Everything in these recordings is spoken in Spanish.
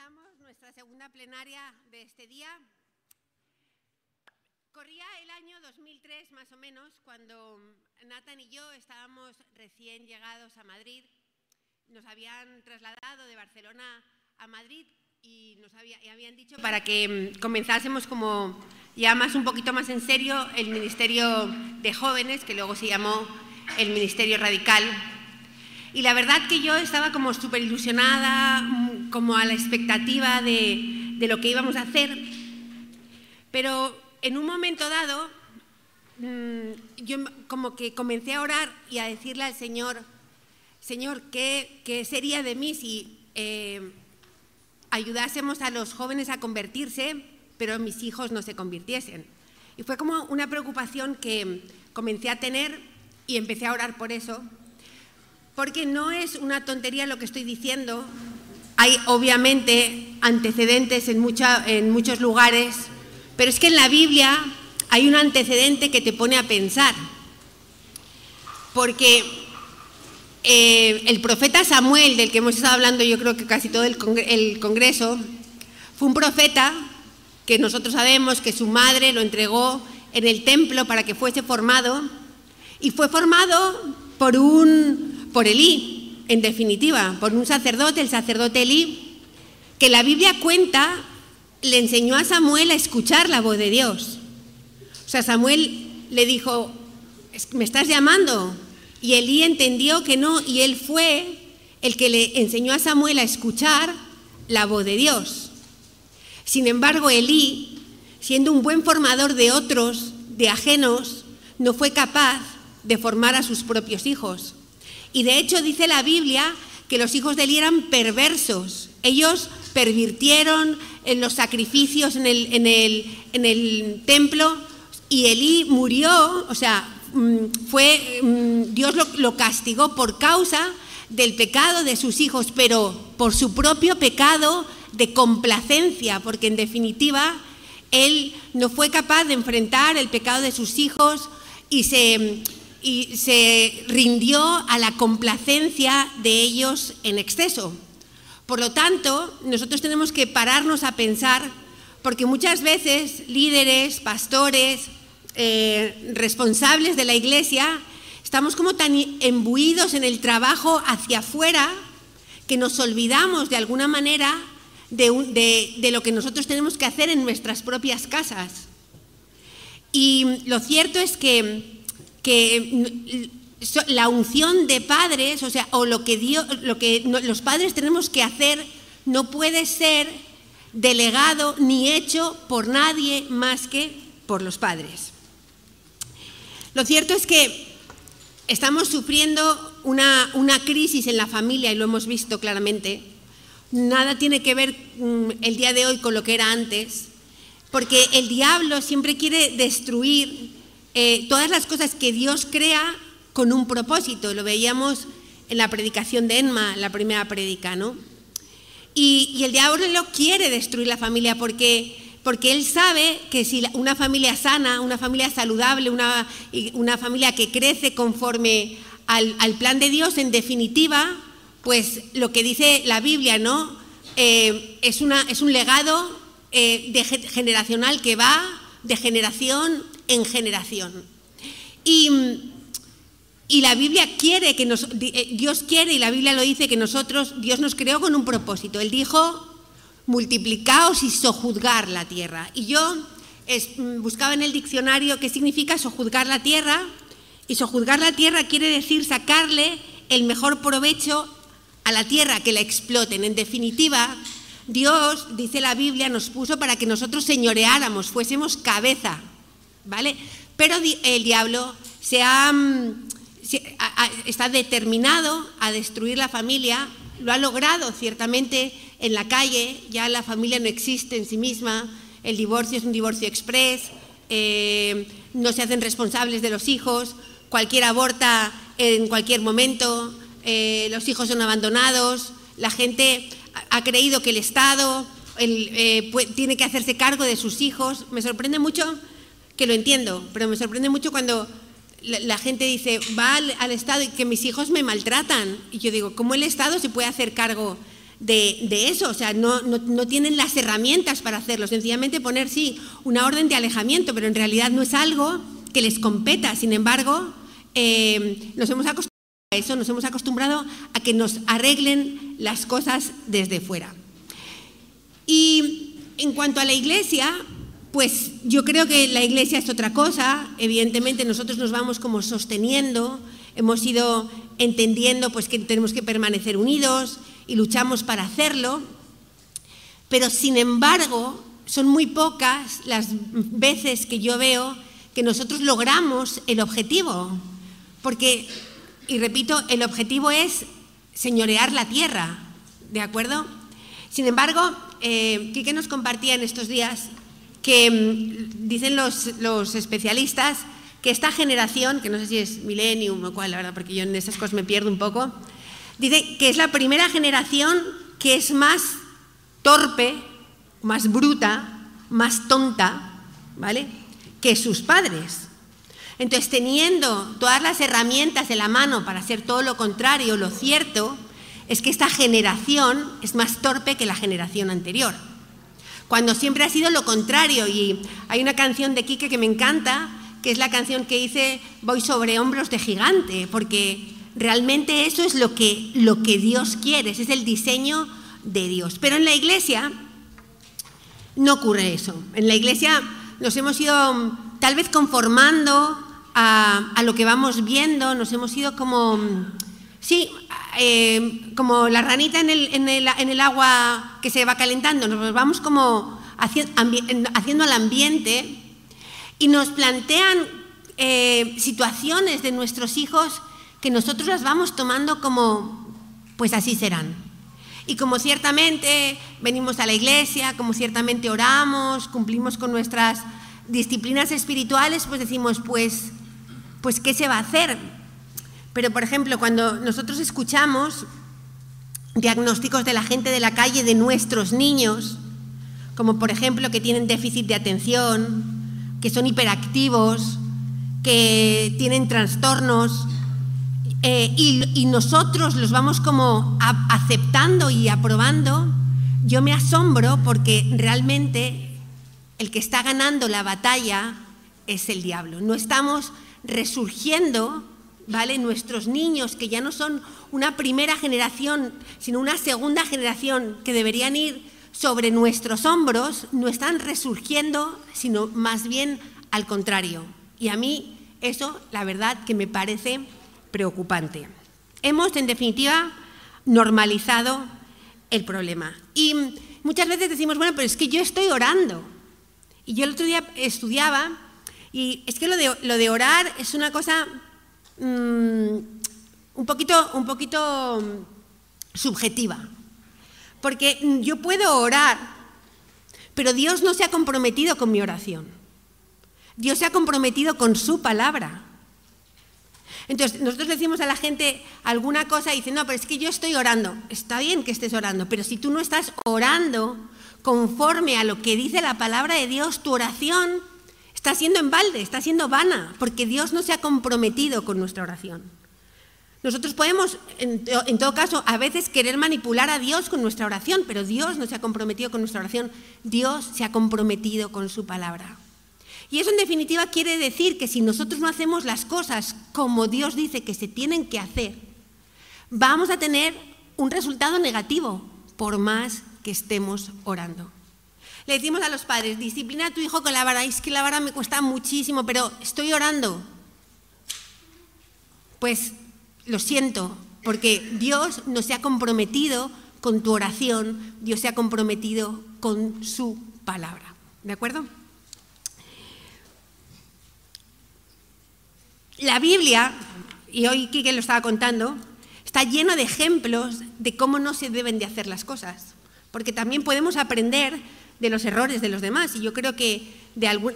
comenzamos nuestra segunda plenaria de este día. Corría el año 2003 más o menos cuando Nathan y yo estábamos recién llegados a Madrid. Nos habían trasladado de Barcelona a Madrid y nos habían dicho para que mm, comenzásemos como ya más un poquito más en serio el Ministerio de Jóvenes, que luego se llamó el Ministerio Radical. Y la verdad que yo estaba como súper ilusionada, como a la expectativa de, lo que íbamos a hacer. Pero en un momento dado, mm, yo como que comencé a orar y a decirle al Señor, Señor, ¿qué, qué sería de mí si eh, ayudásemos a los jóvenes a convertirse, pero mis hijos no se convirtiesen? Y fue como una preocupación que comencé a tener y empecé a orar por eso porque no es una tontería lo que estoy diciendo. Hay obviamente antecedentes en, muchos lugares, pero es que en la Biblia hay un antecedente que te pone a pensar. Porque eh, el profeta Samuel, del que hemos estado hablando yo creo que casi todo el, el Congreso, fue un profeta que nosotros sabemos que su madre lo entregó en el templo para que fuese formado y fue formado por un por Elí, en definitiva, por un sacerdote, el sacerdote Elí, que la Biblia cuenta le enseñó a Samuel a escuchar la voz de Dios. O sea, Samuel le dijo, ¿me estás llamando? Y Elí entendió que no, y él fue el que le enseñó a Samuel a escuchar la voz de Dios. Sin embargo, Elí, siendo un buen formador de otros, de ajenos, no fue capaz de formar a sus propios hijos. Y de hecho dice la Biblia que los hijos de Eli eran perversos. Ellos pervirtieron en los sacrificios en el, templo y Elí murió, o sea, mm, fue, mm, Dios lo castigó por causa del pecado de sus hijos, pero por su propio pecado de complacencia, porque en definitiva él no fue capaz de enfrentar el pecado de sus hijos y se, y se rindió a la complacencia de ellos en exceso. Por lo tanto, nosotros tenemos que pararnos a pensar, porque muchas veces líderes, pastores, eh, responsables de la iglesia, estamos como tan embuidos en el trabajo hacia afuera que nos olvidamos de alguna manera de, de lo que nosotros tenemos que hacer en nuestras propias casas. Y lo cierto es que que la unción de padres, o sea, o lo que, Dios, lo que los padres tenemos que hacer no puede ser delegado ni hecho por nadie más que por los padres. Lo cierto es que estamos sufriendo una, una crisis en la familia y lo hemos visto claramente. Nada tiene que ver mm, el día de hoy con lo que era antes, porque el diablo siempre quiere destruir eh, todas las cosas que Dios crea con un propósito. Lo veíamos en la predicación de Enma, la primera predica, ¿no? Y, el diablo lo quiere destruir la familia porque, porque él sabe que si una familia sana, una familia saludable, una, una familia que crece conforme al, plan de Dios, en definitiva, pues lo que dice la Biblia, ¿no? Eh, es, una, es un legado eh, generacional que va de generación en generación. Y, la Biblia quiere que nos, eh, Dios quiere y la Biblia lo dice que nosotros, Dios nos creó con un propósito. Él dijo, multiplicaos y sojuzgar la tierra. Y yo mm, buscaba en el diccionario qué significa sojuzgar la tierra. Y sojuzgar la tierra quiere decir sacarle el mejor provecho a la tierra, que la exploten. En definitiva, Dios, dice la Biblia, nos puso para que nosotros señoreáramos, fuésemos cabeza ¿vale? Pero el diablo se mm, está determinado a destruir la familia, lo ha logrado ciertamente en la calle, ya la familia no existe en sí misma, el divorcio es un divorcio express, eh, no se hacen responsables de los hijos, cualquiera aborta en cualquier momento, eh, los hijos son abandonados, la gente ha creído que el Estado eh, tiene que hacerse cargo de sus hijos. Me sorprende mucho que lo entiendo, pero me sorprende mucho cuando la, gente dice, va al, Estado y que mis hijos me maltratan. Y yo digo, ¿cómo el Estado se puede hacer cargo de, eso, o sea, no, no, tienen las herramientas para hacerlo, sencillamente poner, sí, una orden de alejamiento, pero en realidad no es algo que les competa, sin embargo, eh, nos hemos acostumbrado a eso, nos hemos acostumbrado a que nos arreglen las cosas desde fuera. Y en cuanto a la iglesia, pues yo creo que la iglesia es otra cosa, evidentemente nosotros nos vamos como sosteniendo, hemos ido entendiendo pues que tenemos que permanecer unidos y luchamos para hacerlo, pero sin embargo son muy pocas las veces que yo veo que nosotros logramos el objetivo, porque, y repito, el objetivo es señorear la tierra, ¿de acuerdo? Sin embargo, eh, Quique nos compartía en estos días que mm, dicen los, los, especialistas que esta generación, que no sé si es millennium o cuál, la verdad, porque yo en esas cosas me pierdo un poco, dice que es la primera generación que es más torpe, más bruta, más tonta, ¿vale? Que sus padres. Entonces, teniendo todas las herramientas en la mano para hacer todo lo contrario, lo cierto es que esta generación es más torpe que la generación anterior cuando siempre ha sido lo contrario. Y hay una canción de Quique que me encanta, que es la canción que dice Voy sobre hombros de gigante, porque realmente eso es lo que, lo que Dios quiere, es el diseño de Dios. Pero en la iglesia no ocurre eso. En la iglesia nos hemos ido tal vez conformando a, a lo que vamos viendo, nos hemos ido como, sí, eh, como la ranita en el, agua que se va calentando, nos vamos como haciendo al ambiente y nos plantean eh, situaciones de nuestros hijos que nosotros las vamos tomando como, pues así serán. Y como ciertamente venimos a la iglesia, como ciertamente oramos, cumplimos con nuestras disciplinas espirituales, pues decimos, pues, pues ¿qué se va a hacer? Pero, por ejemplo, cuando nosotros escuchamos diagnósticos de la gente de la calle de nuestros niños, como por ejemplo que tienen déficit de atención, que son hiperactivos, que tienen trastornos, eh, y, nosotros los vamos como aceptando y aprobando, yo me asombro porque realmente el que está ganando la batalla es el diablo. No estamos resurgiendo ¿vale? Nuestros niños, que ya no son una primera generación, sino una segunda generación que deberían ir sobre nuestros hombros, no están resurgiendo, sino más bien al contrario. Y a mí eso, la verdad, que me parece preocupante. Hemos, en definitiva, normalizado el problema. Y muchas veces decimos, bueno, pero es que yo estoy orando. Y yo el otro día estudiaba, y es que lo de, lo de orar es una cosa Mm, un, poquito, un poquito mm, subjetiva. Porque yo puedo orar, pero Dios no se ha comprometido con mi oración. Dios se ha comprometido con su palabra. Entonces, nosotros decimos a la gente alguna cosa y no, pero es que yo estoy orando. Está bien que estés orando, pero si tú no estás orando conforme a lo que dice la palabra de Dios, tu oración Está siendo en balde, está siendo vana, porque Dios no se ha comprometido con nuestra oración. Nosotros podemos, en, todo caso, a veces querer manipular a Dios con nuestra oración, pero Dios no se ha comprometido con nuestra oración, Dios se ha comprometido con su palabra. Y eso en definitiva quiere decir que si nosotros no hacemos las cosas como Dios dice que se tienen que hacer, vamos a tener un resultado negativo, por más que estemos orando. Le decimos a los padres, disciplina a tu hijo con la vara. Es que la vara me cuesta muchísimo, pero estoy orando. Pues lo siento, porque Dios no se ha comprometido con tu oración, Dios se ha comprometido con su palabra. ¿De acuerdo? La Biblia, y hoy Kike lo estaba contando, está lleno de ejemplos de cómo no se deben de hacer las cosas. Porque también podemos aprender de los errores de los demás. Y yo creo que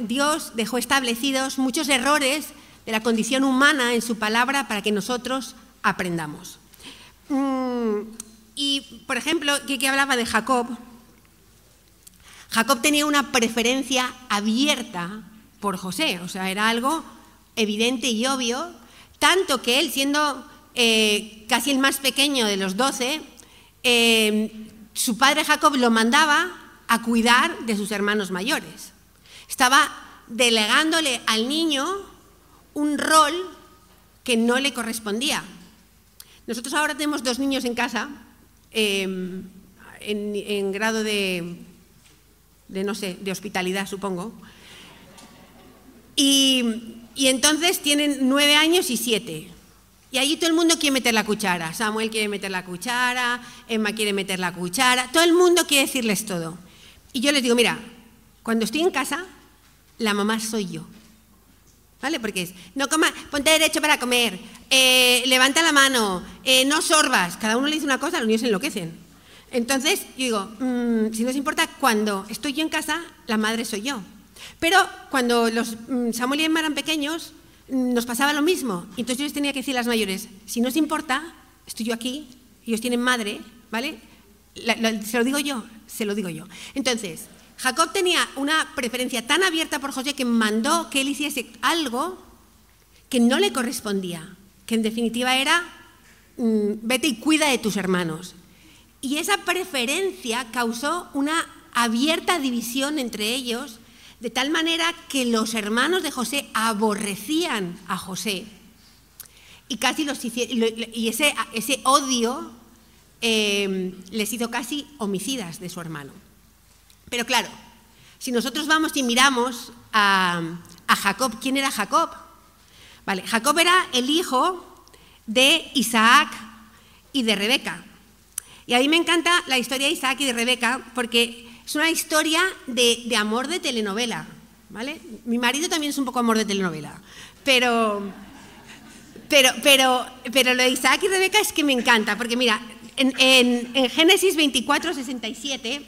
Dios dejó establecidos muchos errores de la condición humana en su palabra para que nosotros aprendamos. Mm, y, por ejemplo, que hablaba de Jacob. Jacob tenía una preferencia abierta por José, o sea, era algo evidente y obvio, tanto que él, siendo eh, casi el más pequeño de los doce, eh, su padre Jacob lo mandaba a cuidar de sus hermanos mayores. Estaba delegándole al niño un rol que no le correspondía. Nosotros ahora tenemos dos niños en casa, em, en, grado de, de, no sé, de hospitalidad, supongo. Y, y entonces tienen nueve años y siete. Y allí todo el mundo quiere meter la cuchara. Samuel quiere meter la cuchara, Emma quiere meter la cuchara, todo el mundo quiere decirles todo. Y yo les digo, mira, cuando estoy en casa, la mamá soy yo. ¿Vale? Porque es, no coma, ponte derecho para comer, eh, levanta la mano, eh, no sorbas. Cada uno le dice una cosa, los niños se enloquecen. Entonces, yo digo, mm, si no os importa, cuando estoy yo en casa, la madre soy yo. Pero cuando los mm, Samuel y Emma eran pequeños, nos pasaba lo mismo. Entonces yo les tenía que decir a las mayores, si no os importa, estoy yo aquí, ellos tienen madre, ¿vale? Se lo digo yo, se lo digo yo. Entonces, Jacob tenía una preferencia tan abierta por José que mandó que él hiciese algo que no le correspondía, que en definitiva era, mm, vete y cuida de tus hermanos. Y esa preferencia causó una abierta división entre ellos de tal manera que los hermanos de José aborrecían a José y casi los y ese, ese odio eh, les hizo casi homicidas de su hermano. Pero claro, si nosotros vamos y miramos a, Jacob, ¿quién era Jacob? Vale, Jacob era el hijo de Isaac y de Rebeca. Y a mí me encanta la historia de Isaac y de Rebeca porque es una historia de, amor de telenovela, ¿vale? Mi marido también es un poco amor de telenovela, pero, pero, pero, pero lo de Isaac y Rebeca es que me encanta, porque mira, en, Génesis 24, 67,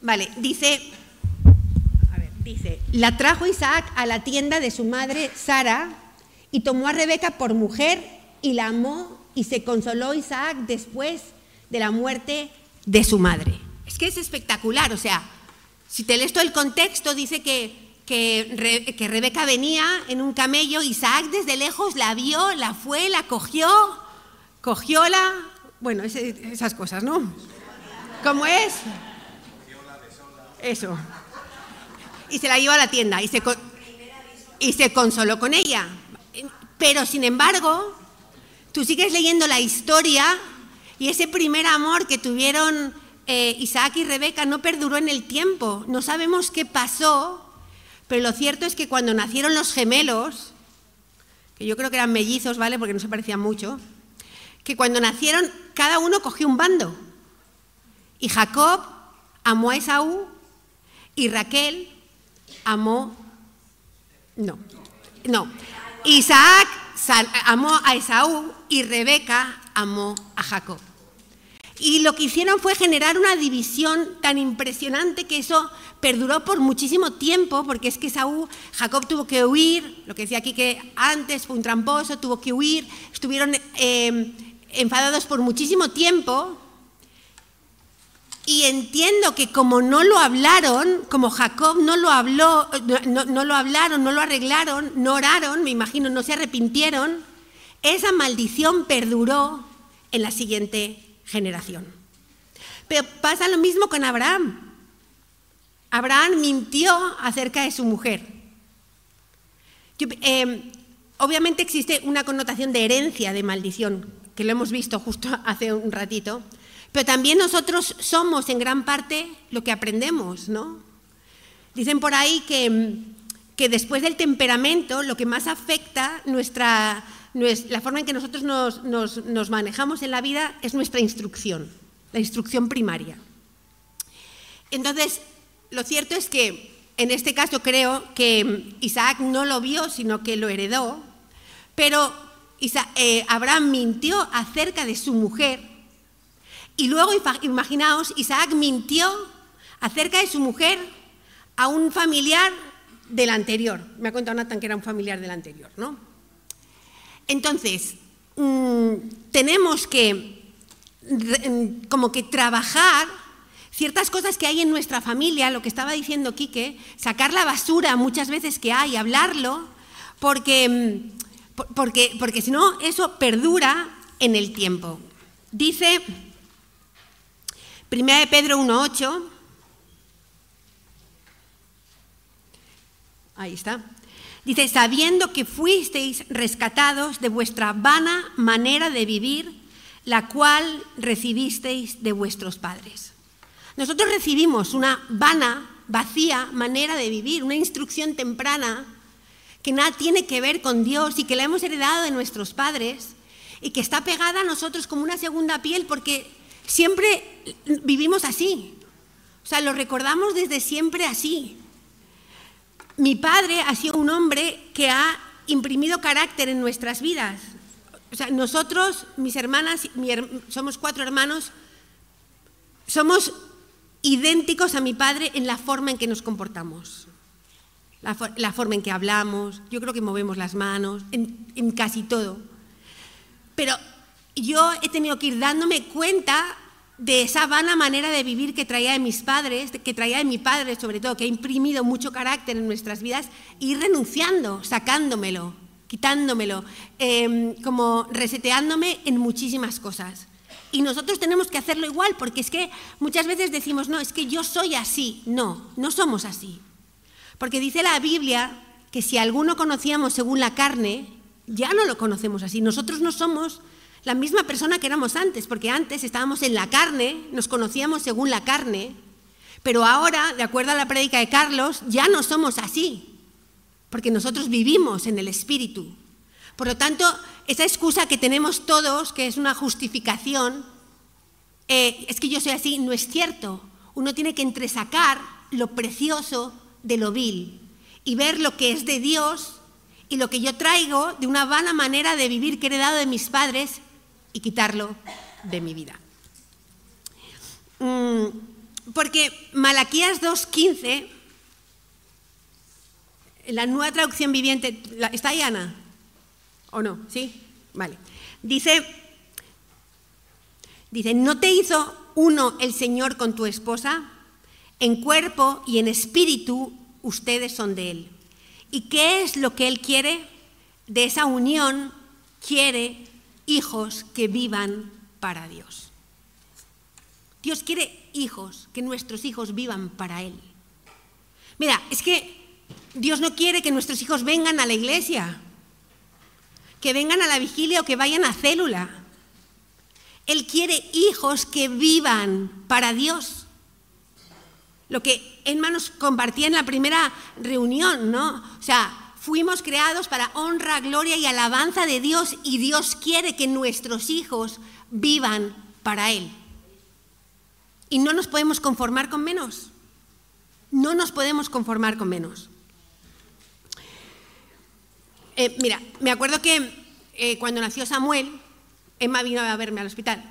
vale, dice, dice, la trajo Isaac a la tienda de su madre Sara y tomó a Rebeca por mujer y la amó y se consoló Isaac después de la muerte de su madre. Es que es espectacular, o sea, si te lees todo el contexto, dice que, que, Rebeca venía en un camello, Isaac desde lejos la vio, la fue, la cogió, cogióla, bueno, esas cosas, ¿no? ¿Cómo es? Eso. Y se la llevó a la tienda y se, y se consoló con ella. Pero sin embargo, tú sigues leyendo la historia y ese primer amor que tuvieron eh, Isaac y Rebeca no perduró en el tiempo. No sabemos qué pasó, pero lo cierto es que cuando nacieron los gemelos, que yo creo que eran mellizos, ¿vale? Porque no se parecían mucho, que cuando nacieron cada uno cogió un bando. Y Jacob amó a Esaú y Raquel amó... No, no. Isaac amó a Esaú y Rebeca amó a Jacob. Y lo que hicieron fue generar una división tan impresionante que eso perduró por muchísimo tiempo, porque es que Esaú, Jacob tuvo que huir, lo que decía aquí que antes fue un tramposo, tuvo que huir, estuvieron eh, enfadados por muchísimo tiempo. Y entiendo que como no lo hablaron, como Jacob no lo habló, no, lo hablaron, no lo arreglaron, no oraron, me imagino, no se arrepintieron, esa maldición perduró en la siguiente generación. Pero pasa lo mismo con Abraham. Abraham mintió acerca de su mujer. Em, obviamente existe una connotación de herencia, de maldición, que lo hemos visto justo hace un ratito, pero también nosotros somos en gran parte lo que aprendemos, ¿no? Dicen por ahí que, que después del temperamento lo que más afecta nuestra la forma en que nosotros nos, manejamos en la vida es nuestra instrucción, la instrucción primaria. Entonces, lo cierto es que en este caso creo que Isaac no lo vio, sino que lo heredó, pero eh, Abraham mintió acerca de su mujer y luego, imaginaos, Isaac mintió acerca de su mujer a un familiar del anterior. Me ha contado Nathan que era un familiar del anterior, ¿no? Entonces, mm, tenemos que mm, como que trabajar ciertas cosas que hay en nuestra familia, lo que estaba diciendo Quique, sacar la basura muchas veces que hay, hablarlo, porque, mm, porque, porque si no, eso perdura en el tiempo. Dice Primera de Pedro 1.8. Ahí está. Dice, sabiendo que fuisteis rescatados de vuestra vana manera de vivir, la cual recibisteis de vuestros padres. Nosotros recibimos una vana, vacía manera de vivir, una instrucción temprana que nada tiene que ver con Dios y que la hemos heredado de nuestros padres y que está pegada a nosotros como una segunda piel porque siempre vivimos así. O sea, lo recordamos desde siempre así. Mi padre ha sido un hombre que ha imprimido carácter en nuestras vidas. O sea, nosotros, mis hermanas, somos cuatro hermanos, somos idénticos a mi padre en la forma en que nos comportamos, la, forma en que hablamos, yo creo que movemos las manos, en casi todo. Pero yo he tenido que ir dándome cuenta de esa vana manera de vivir que traía de mis padres, que traía de mi padre sobre todo, que ha imprimido mucho carácter en nuestras vidas, y renunciando, sacándomelo, quitándomelo, em, como reseteándome en muchísimas cosas. Y nosotros tenemos que hacerlo igual, porque es que muchas veces decimos, no, es que yo soy así. No, no somos así. Porque dice la Biblia que si alguno conocíamos según la carne, ya no lo conocemos así. Nosotros no somos la misma persona que éramos antes, porque antes estábamos en la carne, nos conocíamos según la carne, pero ahora, de acuerdo a la prédica de Carlos, ya no somos así, porque nosotros vivimos en el Espíritu. Por lo tanto, esa excusa que tenemos todos, que es una justificación, eh, es que yo soy así, no es cierto. Uno tiene que entresacar lo precioso de lo vil y ver lo que es de Dios y lo que yo traigo de una vana manera de vivir que he heredado de mis padres y quitarlo de mi vida. Mm, porque Malaquías 2.15, la nueva traducción viviente, ¿está ahí Ana? ¿O no? ¿Sí? Vale. Dice, dice, ¿no te hizo uno el Señor con tu esposa? En cuerpo y en espíritu ustedes son de Él. ¿Y qué es lo que Él quiere? De esa unión quiere hijos que vivan para Dios. Dios quiere hijos, que nuestros hijos vivan para Él. Mira, es que Dios no quiere que nuestros hijos vengan a la iglesia, que vengan a la vigilia o que vayan a célula. Él quiere hijos que vivan para Dios. Lo que Emma nos compartía en la primera reunión, ¿no? O sea, Fuimos creados para honra, gloria y alabanza de Dios y Dios quiere que nuestros hijos vivan para Él. Y no nos podemos conformar con menos. No nos podemos conformar con menos. Eh, mira, me acuerdo que eh, cuando nació Samuel, Emma vino a verme al hospital.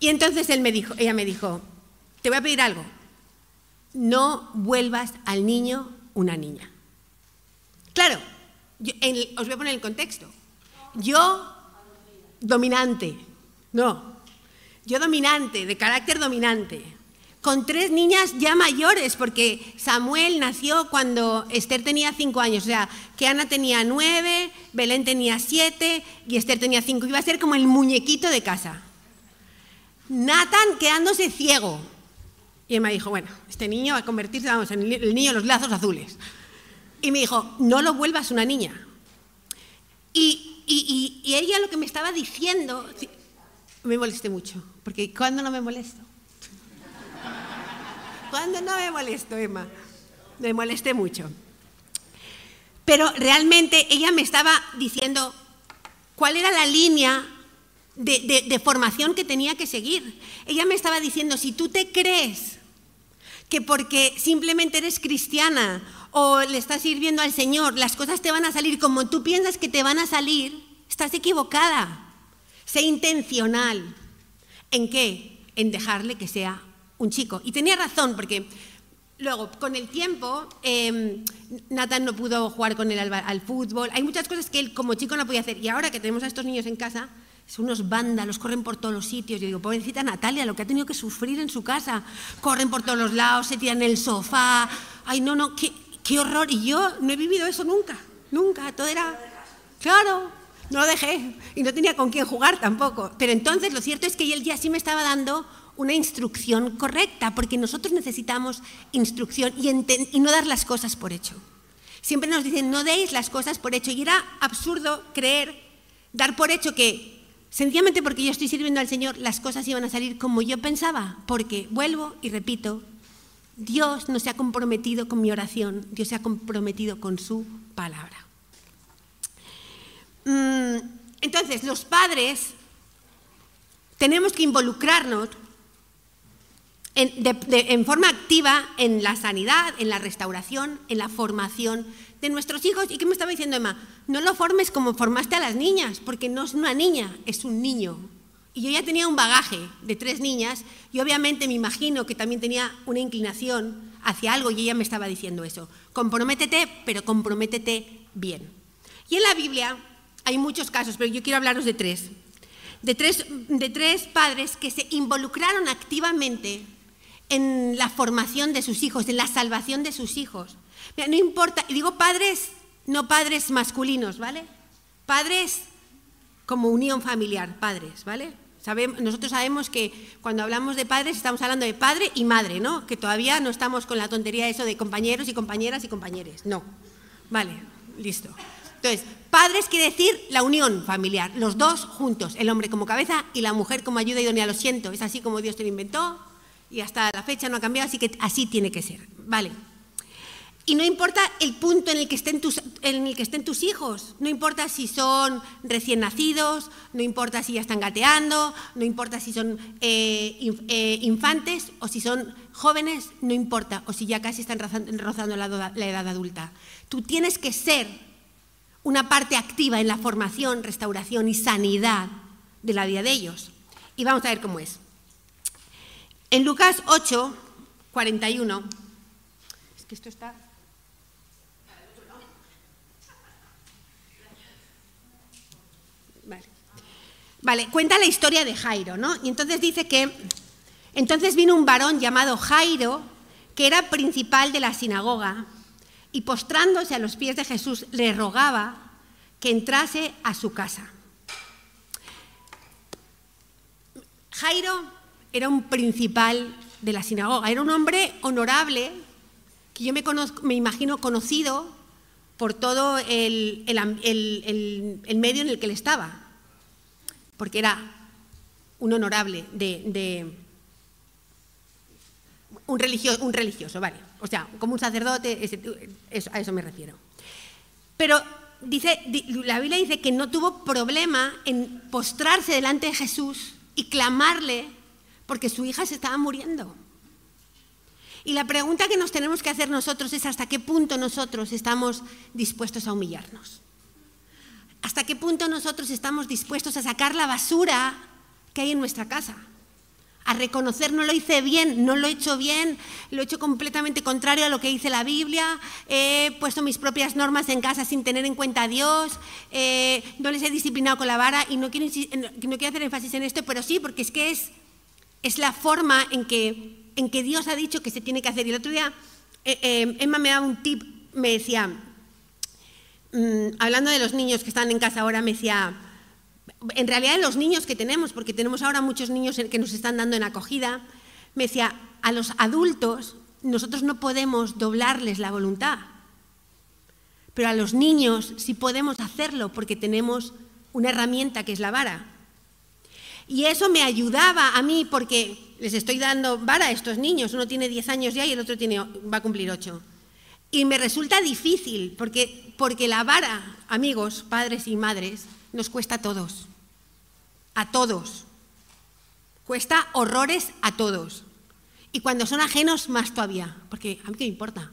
Y entonces él me dijo, ella me dijo, te voy a pedir algo, no vuelvas al niño una niña. Claro, os voy a poner el contexto. Yo, dominante, no, yo dominante, de carácter dominante, con tres niñas ya mayores, porque Samuel nació cuando Esther tenía cinco años, o sea, que Ana tenía nueve, Belén tenía siete y Esther tenía cinco. Iba a ser como el muñequito de casa. Nathan quedándose ciego. Y Emma dijo, bueno, este niño va a convertirse, vamos, en el niño de los lazos azules. Y me dijo, no lo vuelvas una niña. Y, ella lo que me estaba diciendo, me molesté mucho, porque ¿cuándo no me molesto? ¿Cuándo no me molesto, Emma? Me molesté mucho. Pero realmente ella me estaba diciendo cuál era la línea de, formación que tenía que seguir. Ella me estaba diciendo, si tú te crees que porque simplemente eres cristiana o le estás sirviendo al Señor, las cosas te van a salir como tú piensas que te van a salir, estás equivocada. Sé intencional. ¿En qué? En dejarle que sea un chico. Y tenía razón, porque luego, con el tiempo, eh, Nathan no pudo jugar con él al, al, fútbol. Hay muchas cosas que él como chico no podía hacer. Y ahora que tenemos a estos niños en casa, son unos vándalos, corren por todos los sitios. Yo digo, pobrecita Natalia, lo que ha tenido que sufrir en su casa. Corren por todos los lados, se tiran el sofá. Ay, no, no, qué, qué horror. Y yo no he vivido eso nunca, nunca. Todo era, claro, No lo dejé y no tenía con quién jugar tampoco. Pero entonces lo cierto es que él ya sí me estaba dando una instrucción correcta, porque nosotros necesitamos instrucción y, y no dar las cosas por hecho. Siempre nos dicen, no deis las cosas por hecho. Y era absurdo creer, dar por hecho que sencillamente porque yo estoy sirviendo al Señor, las cosas iban a salir como yo pensaba. Porque, vuelvo y repito, Dios no se ha comprometido con mi oración, Dios se ha comprometido con su palabra. Mm, entonces, los padres tenemos que involucrarnos en, forma activa en la sanidad, en la restauración, en la formación de nuestros hijos. ¿Y qué me estaba diciendo Emma? No lo formes como formaste a las niñas, porque no es una niña, es un niño. Y yo ya tenía un bagaje de tres niñas y obviamente me imagino que también tenía una inclinación hacia algo y ella me estaba diciendo eso. Comprométete, pero comprométete bien. Y en la Biblia hay muchos casos, pero yo quiero hablaros de tres. De tres, de tres padres que se involucraron activamente en la formación de sus hijos, en la salvación de sus hijos. No importa, digo padres, no padres masculinos, ¿vale? Padres como unión familiar, padres, ¿vale? nosotros sabemos que cuando hablamos de padres estamos hablando de padre y madre, ¿no? Que todavía no estamos con la tontería eso de compañeros y compañeras y compañeres. No. Vale, listo. Entonces, padres quiere decir la unión familiar, los dos juntos, el hombre como cabeza y la mujer como ayuda idónea. Lo siento, es así como Dios te lo inventó, y hasta la fecha no ha cambiado, así que así tiene que ser. Vale. Y no importa el punto en el, que estén tus, en el que estén tus hijos, no importa si son recién nacidos, no importa si ya están gateando, no importa si son eh, eh, infantes o si son jóvenes, no importa, o si ya casi están rozando la, la edad adulta. Tú tienes que ser una parte activa en la formación, restauración y sanidad de la vida de ellos. Y vamos a ver cómo es. En Lucas 8, 41, es que esto está... Vale. cuenta la historia de Jairo, ¿no? Y entonces dice que entonces vino un varón llamado Jairo, que era principal de la sinagoga, y postrándose a los pies de Jesús le rogaba que entrase a su casa. Jairo era un principal de la sinagoga, era un hombre honorable que yo me, me imagino conocido por todo el, medio en el que él estaba, porque era un honorable de, un, religioso, un religioso, vale, o sea, como un sacerdote, a eso me refiero. Pero dice, la Biblia dice que no tuvo problema en postrarse delante de Jesús y clamarle porque su hija se estaba muriendo. Y la pregunta que nos tenemos que hacer nosotros es hasta qué punto nosotros estamos dispuestos a humillarnos. ¿Hasta qué punto nosotros estamos dispuestos a sacar la basura que hay en nuestra casa? A reconocer, no lo hice bien, no lo he hecho bien, lo he hecho completamente contrario a lo que dice la Biblia, he puesto mis propias normas en casa sin tener en cuenta a Dios, eh, no les he disciplinado con la vara y no quiero, no quiero hacer énfasis en esto, pero sí, porque es que es es la forma en que, en que Dios ha dicho que se tiene que hacer. Y el otro día eh, eh, Emma me daba un tip, me decía, mm, hablando de los niños que están en casa ahora, me decía, en realidad de los niños que tenemos, porque tenemos ahora muchos niños que nos están dando en acogida, me decía, a los adultos nosotros no podemos doblarles la voluntad, pero a los niños sí podemos hacerlo porque tenemos una herramienta que es la vara. Y eso me ayudaba a mí porque les estoy dando vara a estos niños. Uno tiene 10 años ya y el otro tiene, va a cumplir 8. Y me resulta difícil porque, porque la vara, amigos, padres y madres, nos cuesta a todos. A todos. Cuesta horrores a todos. Y cuando son ajenos, más todavía. Porque a mí qué me importa.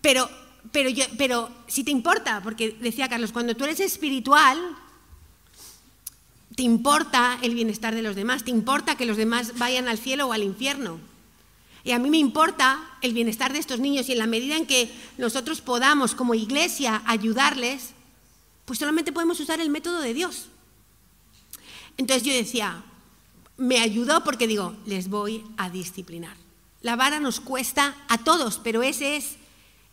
Pero, pero, yo, pero si te importa, porque decía Carlos, cuando tú eres espiritual, te importa el bienestar de los demás, te importa que los demás vayan al cielo o al infierno. Y a mí me importa el bienestar de estos niños y en la medida en que nosotros podamos como iglesia ayudarles, pues solamente podemos usar el método de Dios. Entonces yo decía, me ayudó porque digo, les voy a disciplinar. La vara nos cuesta a todos, pero ese es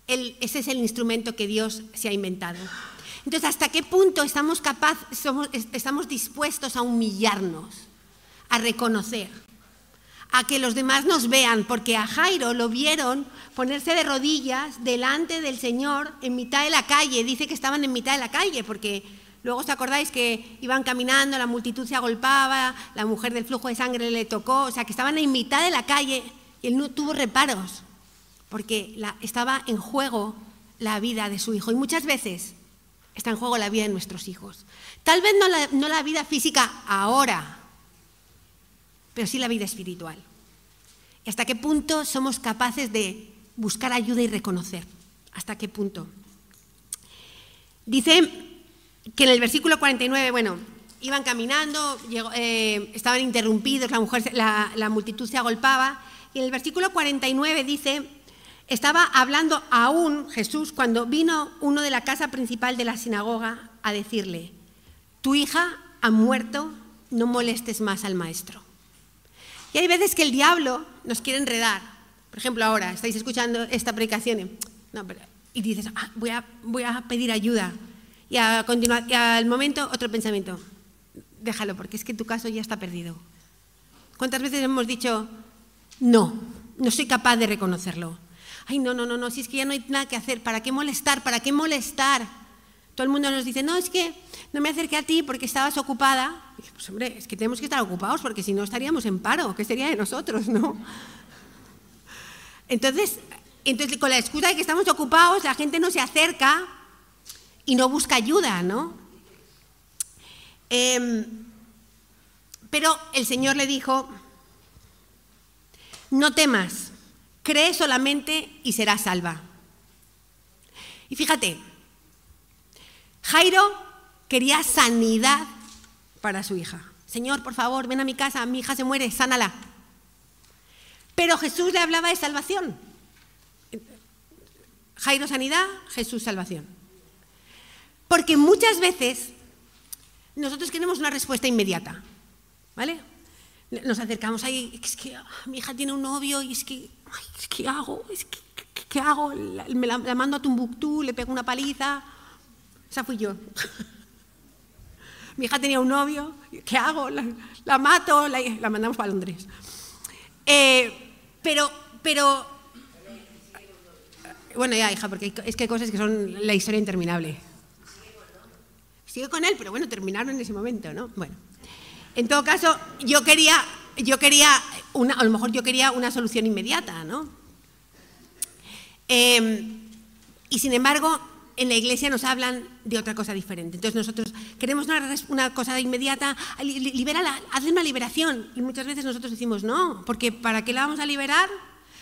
el, ese es el instrumento que Dios se ha inventado. Entonces, ¿hasta qué punto estamos, dispuestos a humillarnos, a reconocer, a que los demás nos vean? Porque a Jairo lo vieron ponerse de rodillas delante del Señor en mitad de la calle. Dice que estaban en mitad de la calle, porque luego os acordáis que iban caminando, la multitud se agolpaba, la mujer del flujo de sangre le tocó, o sea, que estaban en mitad de la calle y él no tuvo reparos, porque estaba en juego la vida de su hijo. Y muchas veces está en juego la vida de nuestros hijos. Tal vez no la, vida física ahora, pero sí la vida espiritual. ¿Y hasta qué punto somos capaces de buscar ayuda y reconocer? ¿Hasta qué punto? Dice que en el versículo 49, bueno, iban caminando, eh, estaban interrumpidos, la multitud se agolpaba, y en el versículo 49 dice estaba hablando aún Jesús cuando vino uno de la casa principal de la sinagoga a decirle, tu hija ha muerto, no molestes más al maestro. Y hay veces que el diablo nos quiere enredar. Por ejemplo, ahora estáis escuchando esta predicación y, dices, ah, voy, a, voy, a, pedir ayuda. Y, a continuar, y al momento otro pensamiento, déjalo porque es que tu caso ya está perdido. ¿Cuántas veces hemos dicho, no, no soy capaz de reconocerlo? Ay, no, no, no, no, si es que ya no hay nada que hacer, ¿para qué molestar? ¿Para qué molestar? Todo el mundo nos dice, no, es que no me acerqué a ti porque estabas ocupada. pues hombre, es que tenemos que estar ocupados porque si no estaríamos en paro, ¿qué sería de nosotros, no? Entonces, entonces, con la excusa de que estamos ocupados, la gente no se acerca y no busca ayuda, ¿no? Em, pero el Señor le dijo, no temas, Cree solamente y serás salva. Y fíjate, Jairo quería sanidad para su hija. Señor, por favor, ven a mi casa, mi hija se muere, sánala. Pero Jesús le hablaba de salvación. Jairo sanidad, Jesús salvación. Porque muchas veces nosotros queremos una respuesta inmediata, ¿vale? Nos acercamos ahí, es que ah, mi hija tiene un novio y es que ¿qué hago? ¿qué, hago? Me la, mando a Tumbuctú, le pego una paliza. Esa fui yo. Mi hija tenía un novio, ¿qué hago? La, mato, la, mandamos para Londres. Eh, pero, pero, bueno, ya, hija, porque es que hay cosas que son la historia interminable. Sigue con él, pero bueno, terminaron en ese momento, ¿no? Bueno, en todo caso, yo quería yo quería, una, a lo mejor yo quería una solución inmediata, ¿no? Em, y sin embargo, en la iglesia nos hablan de otra cosa diferente. Entonces nosotros queremos una, cosa inmediata, libera haz una liberación. Y muchas veces nosotros decimos, no, porque ¿para qué la vamos a liberar?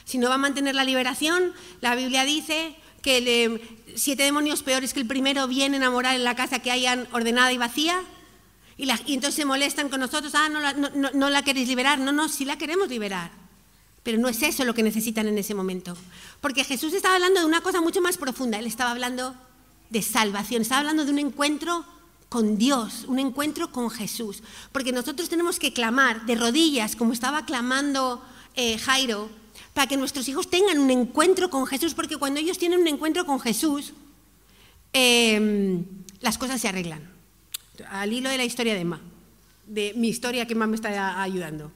Si no va a mantener la liberación, la Biblia dice que siete demonios peores que el primero vienen a morar en la casa que hayan ordenada y vacía. Y, entonces se molestan con nosotros, ah, no la, no, la queréis liberar. No, no, sí la queremos liberar. Pero no es eso lo que necesitan en ese momento. Porque Jesús estaba hablando de una cosa mucho más profunda. Él estaba hablando de salvación, estaba hablando de un encuentro con Dios, un encuentro con Jesús. Porque nosotros tenemos que clamar de rodillas, como estaba clamando eh, Jairo, para que nuestros hijos tengan un encuentro con Jesús. Porque cuando ellos tienen un encuentro con Jesús, em, las cosas se arreglan al hilo de la historia de Emma, de mi historia que Emma me está ayudando.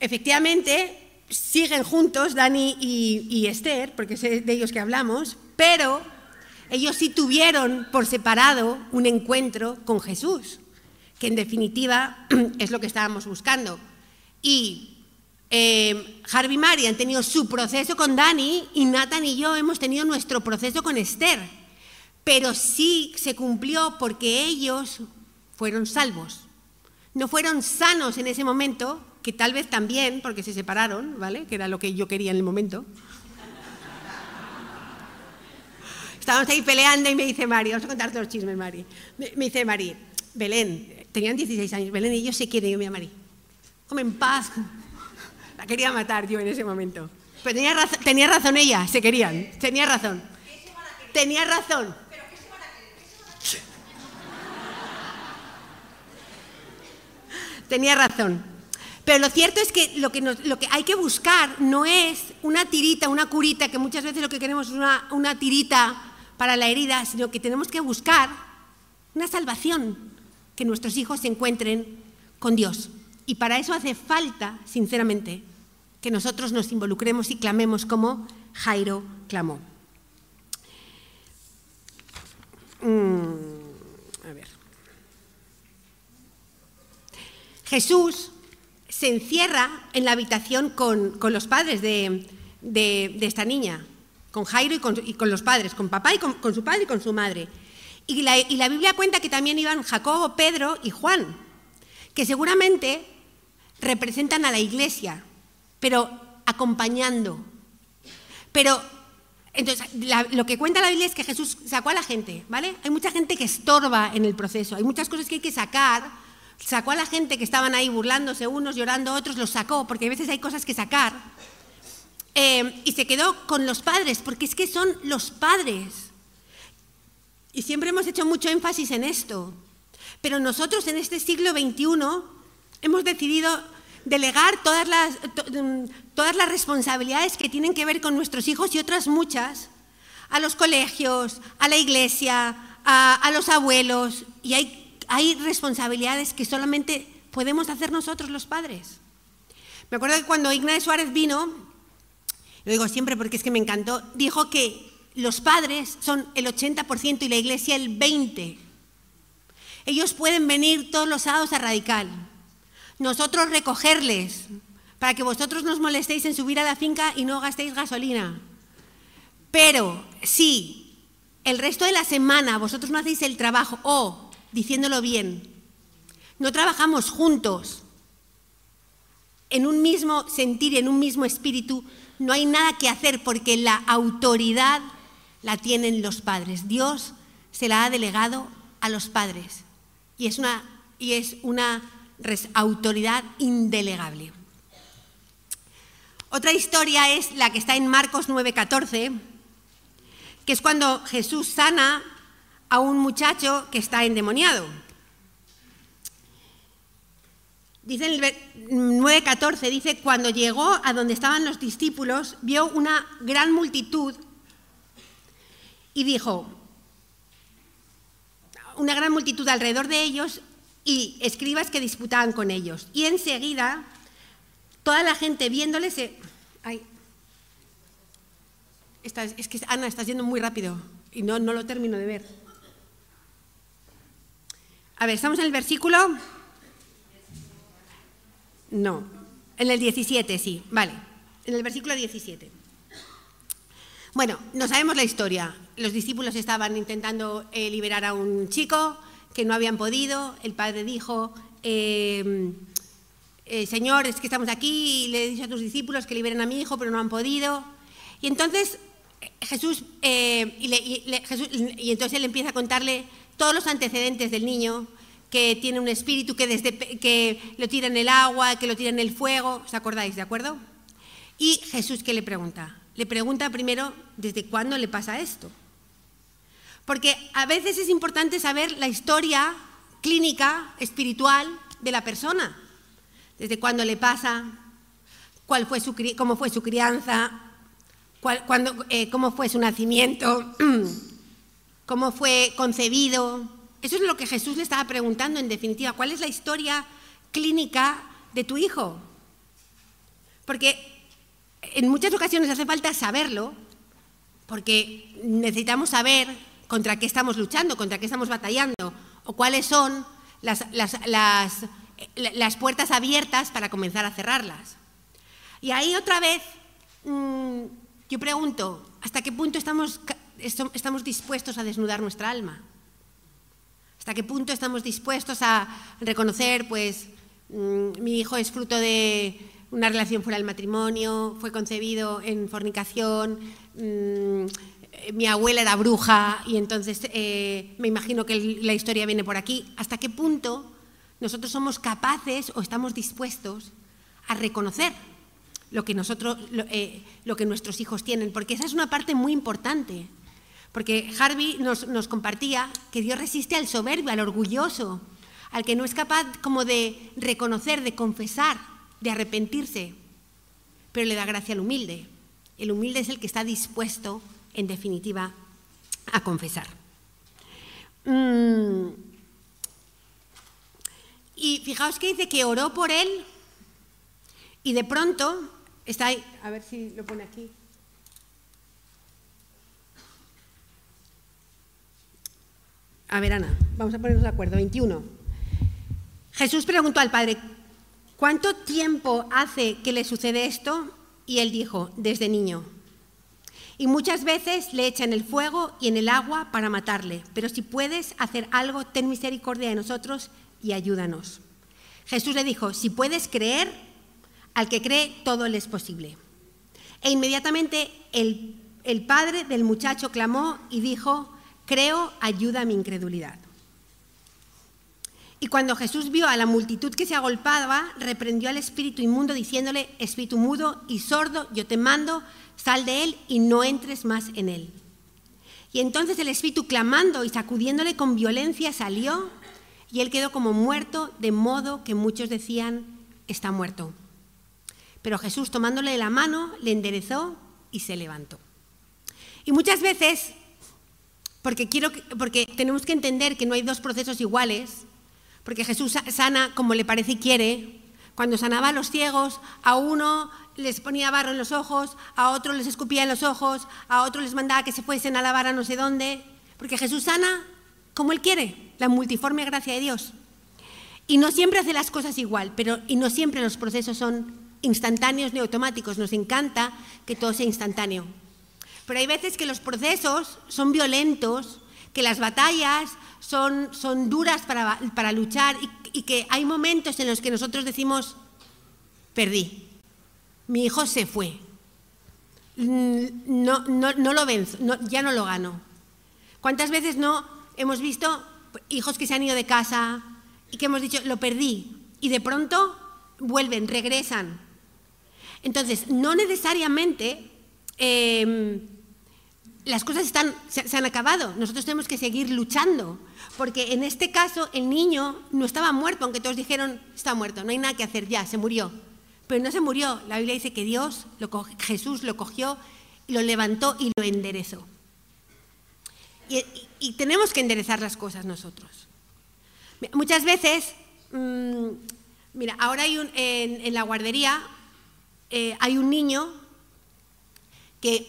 Efectivamente, siguen juntos Dani y, Esther, porque es de ellos que hablamos, pero ellos sí tuvieron por separado un encuentro con Jesús, que en definitiva es lo que estábamos buscando. Y eh, Harvey y Mari han tenido su proceso con Dani y Nathan y yo hemos tenido nuestro proceso con Esther pero sí se cumplió porque ellos fueron salvos. No fueron sanos en ese momento, que tal vez también, porque se separaron, ¿vale? Que era lo que yo quería en el momento. Estábamos ahí peleando y me dice Mari, vamos a contarte los chismes, Mari. Me, dice Mari, Belén, tenían 16 años, Belén y ellos se quieren, yo me Mari, come en paz. La quería matar yo en ese momento. Pero tenía tenía razón ella, se querían, tenía razón. Tenía razón. Tenía razón. Pero lo cierto es que lo que, hay que buscar no es una tirita, una curita, que muchas veces lo que queremos es una, una tirita para la herida, sino que tenemos que buscar una salvación, que nuestros hijos se encuentren con Dios. Y para eso hace falta, sinceramente, que nosotros nos involucremos y clamemos como Jairo clamó. Mm, a ver. Jesús se encierra en la habitación con, los padres de, esta niña, con Jairo y con, los padres, con papá y con, su padre y con su madre. Y la, y la Biblia cuenta que también iban Jacobo, Pedro y Juan, que seguramente representan a la iglesia, pero acompañando. Pero entonces, lo que cuenta la Biblia es que Jesús sacó a la gente, ¿vale? Hay mucha gente que estorba en el proceso, hay muchas cosas que hay que sacar. Sacó a la gente que estaban ahí burlándose unos, llorando otros, los sacó, porque a veces hay cosas que sacar. Eh, y se quedó con los padres, porque es que son los padres. Y siempre hemos hecho mucho énfasis en esto. Pero nosotros en este siglo XXI hemos decidido delegar todas las, mm, todas las responsabilidades que tienen que ver con nuestros hijos y otras muchas a los colegios, a la iglesia, a, los abuelos. Y hay, hay responsabilidades que solamente podemos hacer nosotros los padres. Me acuerdo que cuando Ignacio Suárez vino, lo digo siempre porque es que me encantó, dijo que los padres son el 80% y la iglesia el 20%. Ellos pueden venir todos los sábados a Radical, nosotros recogerles, para que vosotros nos molestéis en subir a la finca y no gastéis gasolina. Pero si el resto de la semana vosotros no hacéis el trabajo, o, diciéndolo bien, no trabajamos juntos en un mismo sentir en un mismo espíritu, no hay nada que hacer porque la autoridad la tienen los padres. Dios se la ha delegado a los padres y es una, y es una autoridad indelegable. Otra historia es la que está en Marcos 9:14, que es cuando Jesús sana a un muchacho que está endemoniado. Dice en el 9:14, dice, cuando llegó a donde estaban los discípulos, vio una gran multitud y dijo, una gran multitud alrededor de ellos y escribas que disputaban con ellos. Y enseguida, toda la gente viéndole se... Ay, es que Ana, estás yendo muy rápido y no, no lo termino de ver. A ver, ¿estamos en el versículo? No, en el 17, sí, vale, en el versículo 17. Bueno, no sabemos la historia. Los discípulos estaban intentando eh, liberar a un chico, que no habían podido. El padre dijo, em, eh, Señor, es que estamos aquí y le he dicho a tus discípulos que liberen a mi hijo, pero no han podido. Y entonces Jesús, eh, y, entonces él empieza a contarle todos los antecedentes del niño, que tiene un espíritu que, desde, que lo tira en el agua, que lo tira en el fuego, ¿os acordáis, de acuerdo? Y Jesús, ¿qué le pregunta? Le pregunta primero, ¿desde cuándo le pasa esto? Porque a veces es importante saber la historia clínica, espiritual de la persona. Desde cuándo le pasa, cuál fue su, cómo fue su crianza, eh, cómo fue su nacimiento, cómo fue concebido. Eso es lo que Jesús le estaba preguntando en definitiva. ¿Cuál es la historia clínica de tu hijo? Porque en muchas ocasiones hace falta saberlo, porque necesitamos saber contra qué estamos luchando, contra qué estamos batallando, o cuáles son las, puertas abiertas para comenzar a cerrarlas. Y ahí otra vez mm, yo pregunto, ¿hasta qué punto estamos, estamos dispuestos a desnudar nuestra alma? ¿Hasta qué punto estamos dispuestos a reconocer, pues, mm, mi hijo es fruto de una relación fuera del matrimonio, fue concebido en fornicación, mm, mi abuela era bruja y entonces eh, me imagino que la historia viene por aquí. ¿Hasta qué punto nosotros somos capaces o estamos dispuestos a reconocer lo que, nosotros, lo, eh, que nuestros hijos tienen? Porque esa es una parte muy importante. Porque Harvey nos, compartía que Dios resiste al soberbio, al orgulloso, al que no es capaz como de reconocer, de confesar, de arrepentirse, pero le da gracia al humilde. El humilde es el que está dispuesto en definitiva, a confesar. Mm. Y fijaos que dice que oró por él y de pronto está ahí, a ver si lo pone aquí. A vamos a ponernos de acuerdo. 21. Jesús preguntó al Padre, ¿cuánto tiempo hace que le sucede esto? Y él dijo, desde niño. Y muchas veces le echan el fuego y en el agua para matarle. Pero si puedes hacer algo, ten misericordia de nosotros y ayúdanos. Jesús le dijo, si puedes creer, al que cree todo le es posible. E inmediatamente el, el padre del muchacho clamó y dijo, creo, ayuda a mi incredulidad. Y cuando Jesús vio a la multitud que se agolpaba, reprendió al espíritu inmundo diciéndole, espíritu mudo y sordo, yo te mando, sal de él y no entres más en él. Y entonces el espíritu clamando y sacudiéndole con violencia salió y él quedó como muerto, de modo que muchos decían, está muerto. Pero Jesús tomándole de la mano, le enderezó y se levantó. Y muchas veces, porque, quiero, porque tenemos que entender que no hay dos procesos iguales, porque Jesús sana como le parece y quiere. Cuando sanaba a los ciegos, a uno les ponía barro en los ojos, a otro les escupía en los ojos, a otro les mandaba que se fuesen a lavar a no sé dónde, porque Jesús sana como Él quiere, la multiforme gracia de Dios. Y no siempre hace las cosas igual, pero y no siempre los procesos son instantáneos ni automáticos. Nos encanta que todo sea instantáneo. Pero hay veces que los procesos son violentos, que las batallas son, son duras para, para luchar y, que hay momentos en los que nosotros decimos, perdí, mi hijo se fue, no, no, no lo venzo, ya no lo gano. ¿Cuántas veces no hemos visto hijos que se han ido de casa y que hemos dicho, lo perdí, y de pronto vuelven, regresan? Entonces, no necesariamente... Eh, las cosas están, se, han acabado, nosotros tenemos que seguir luchando, porque en este caso el niño no estaba muerto, aunque todos dijeron, está muerto, no hay nada que hacer, ya, se murió. Pero no se murió, la Biblia dice que Dios, lo, Jesús lo cogió, lo levantó y lo enderezó. Y, tenemos que enderezar las cosas nosotros. Muchas veces, mmm, mira, ahora hay un, en, en la guardería eh, hay un niño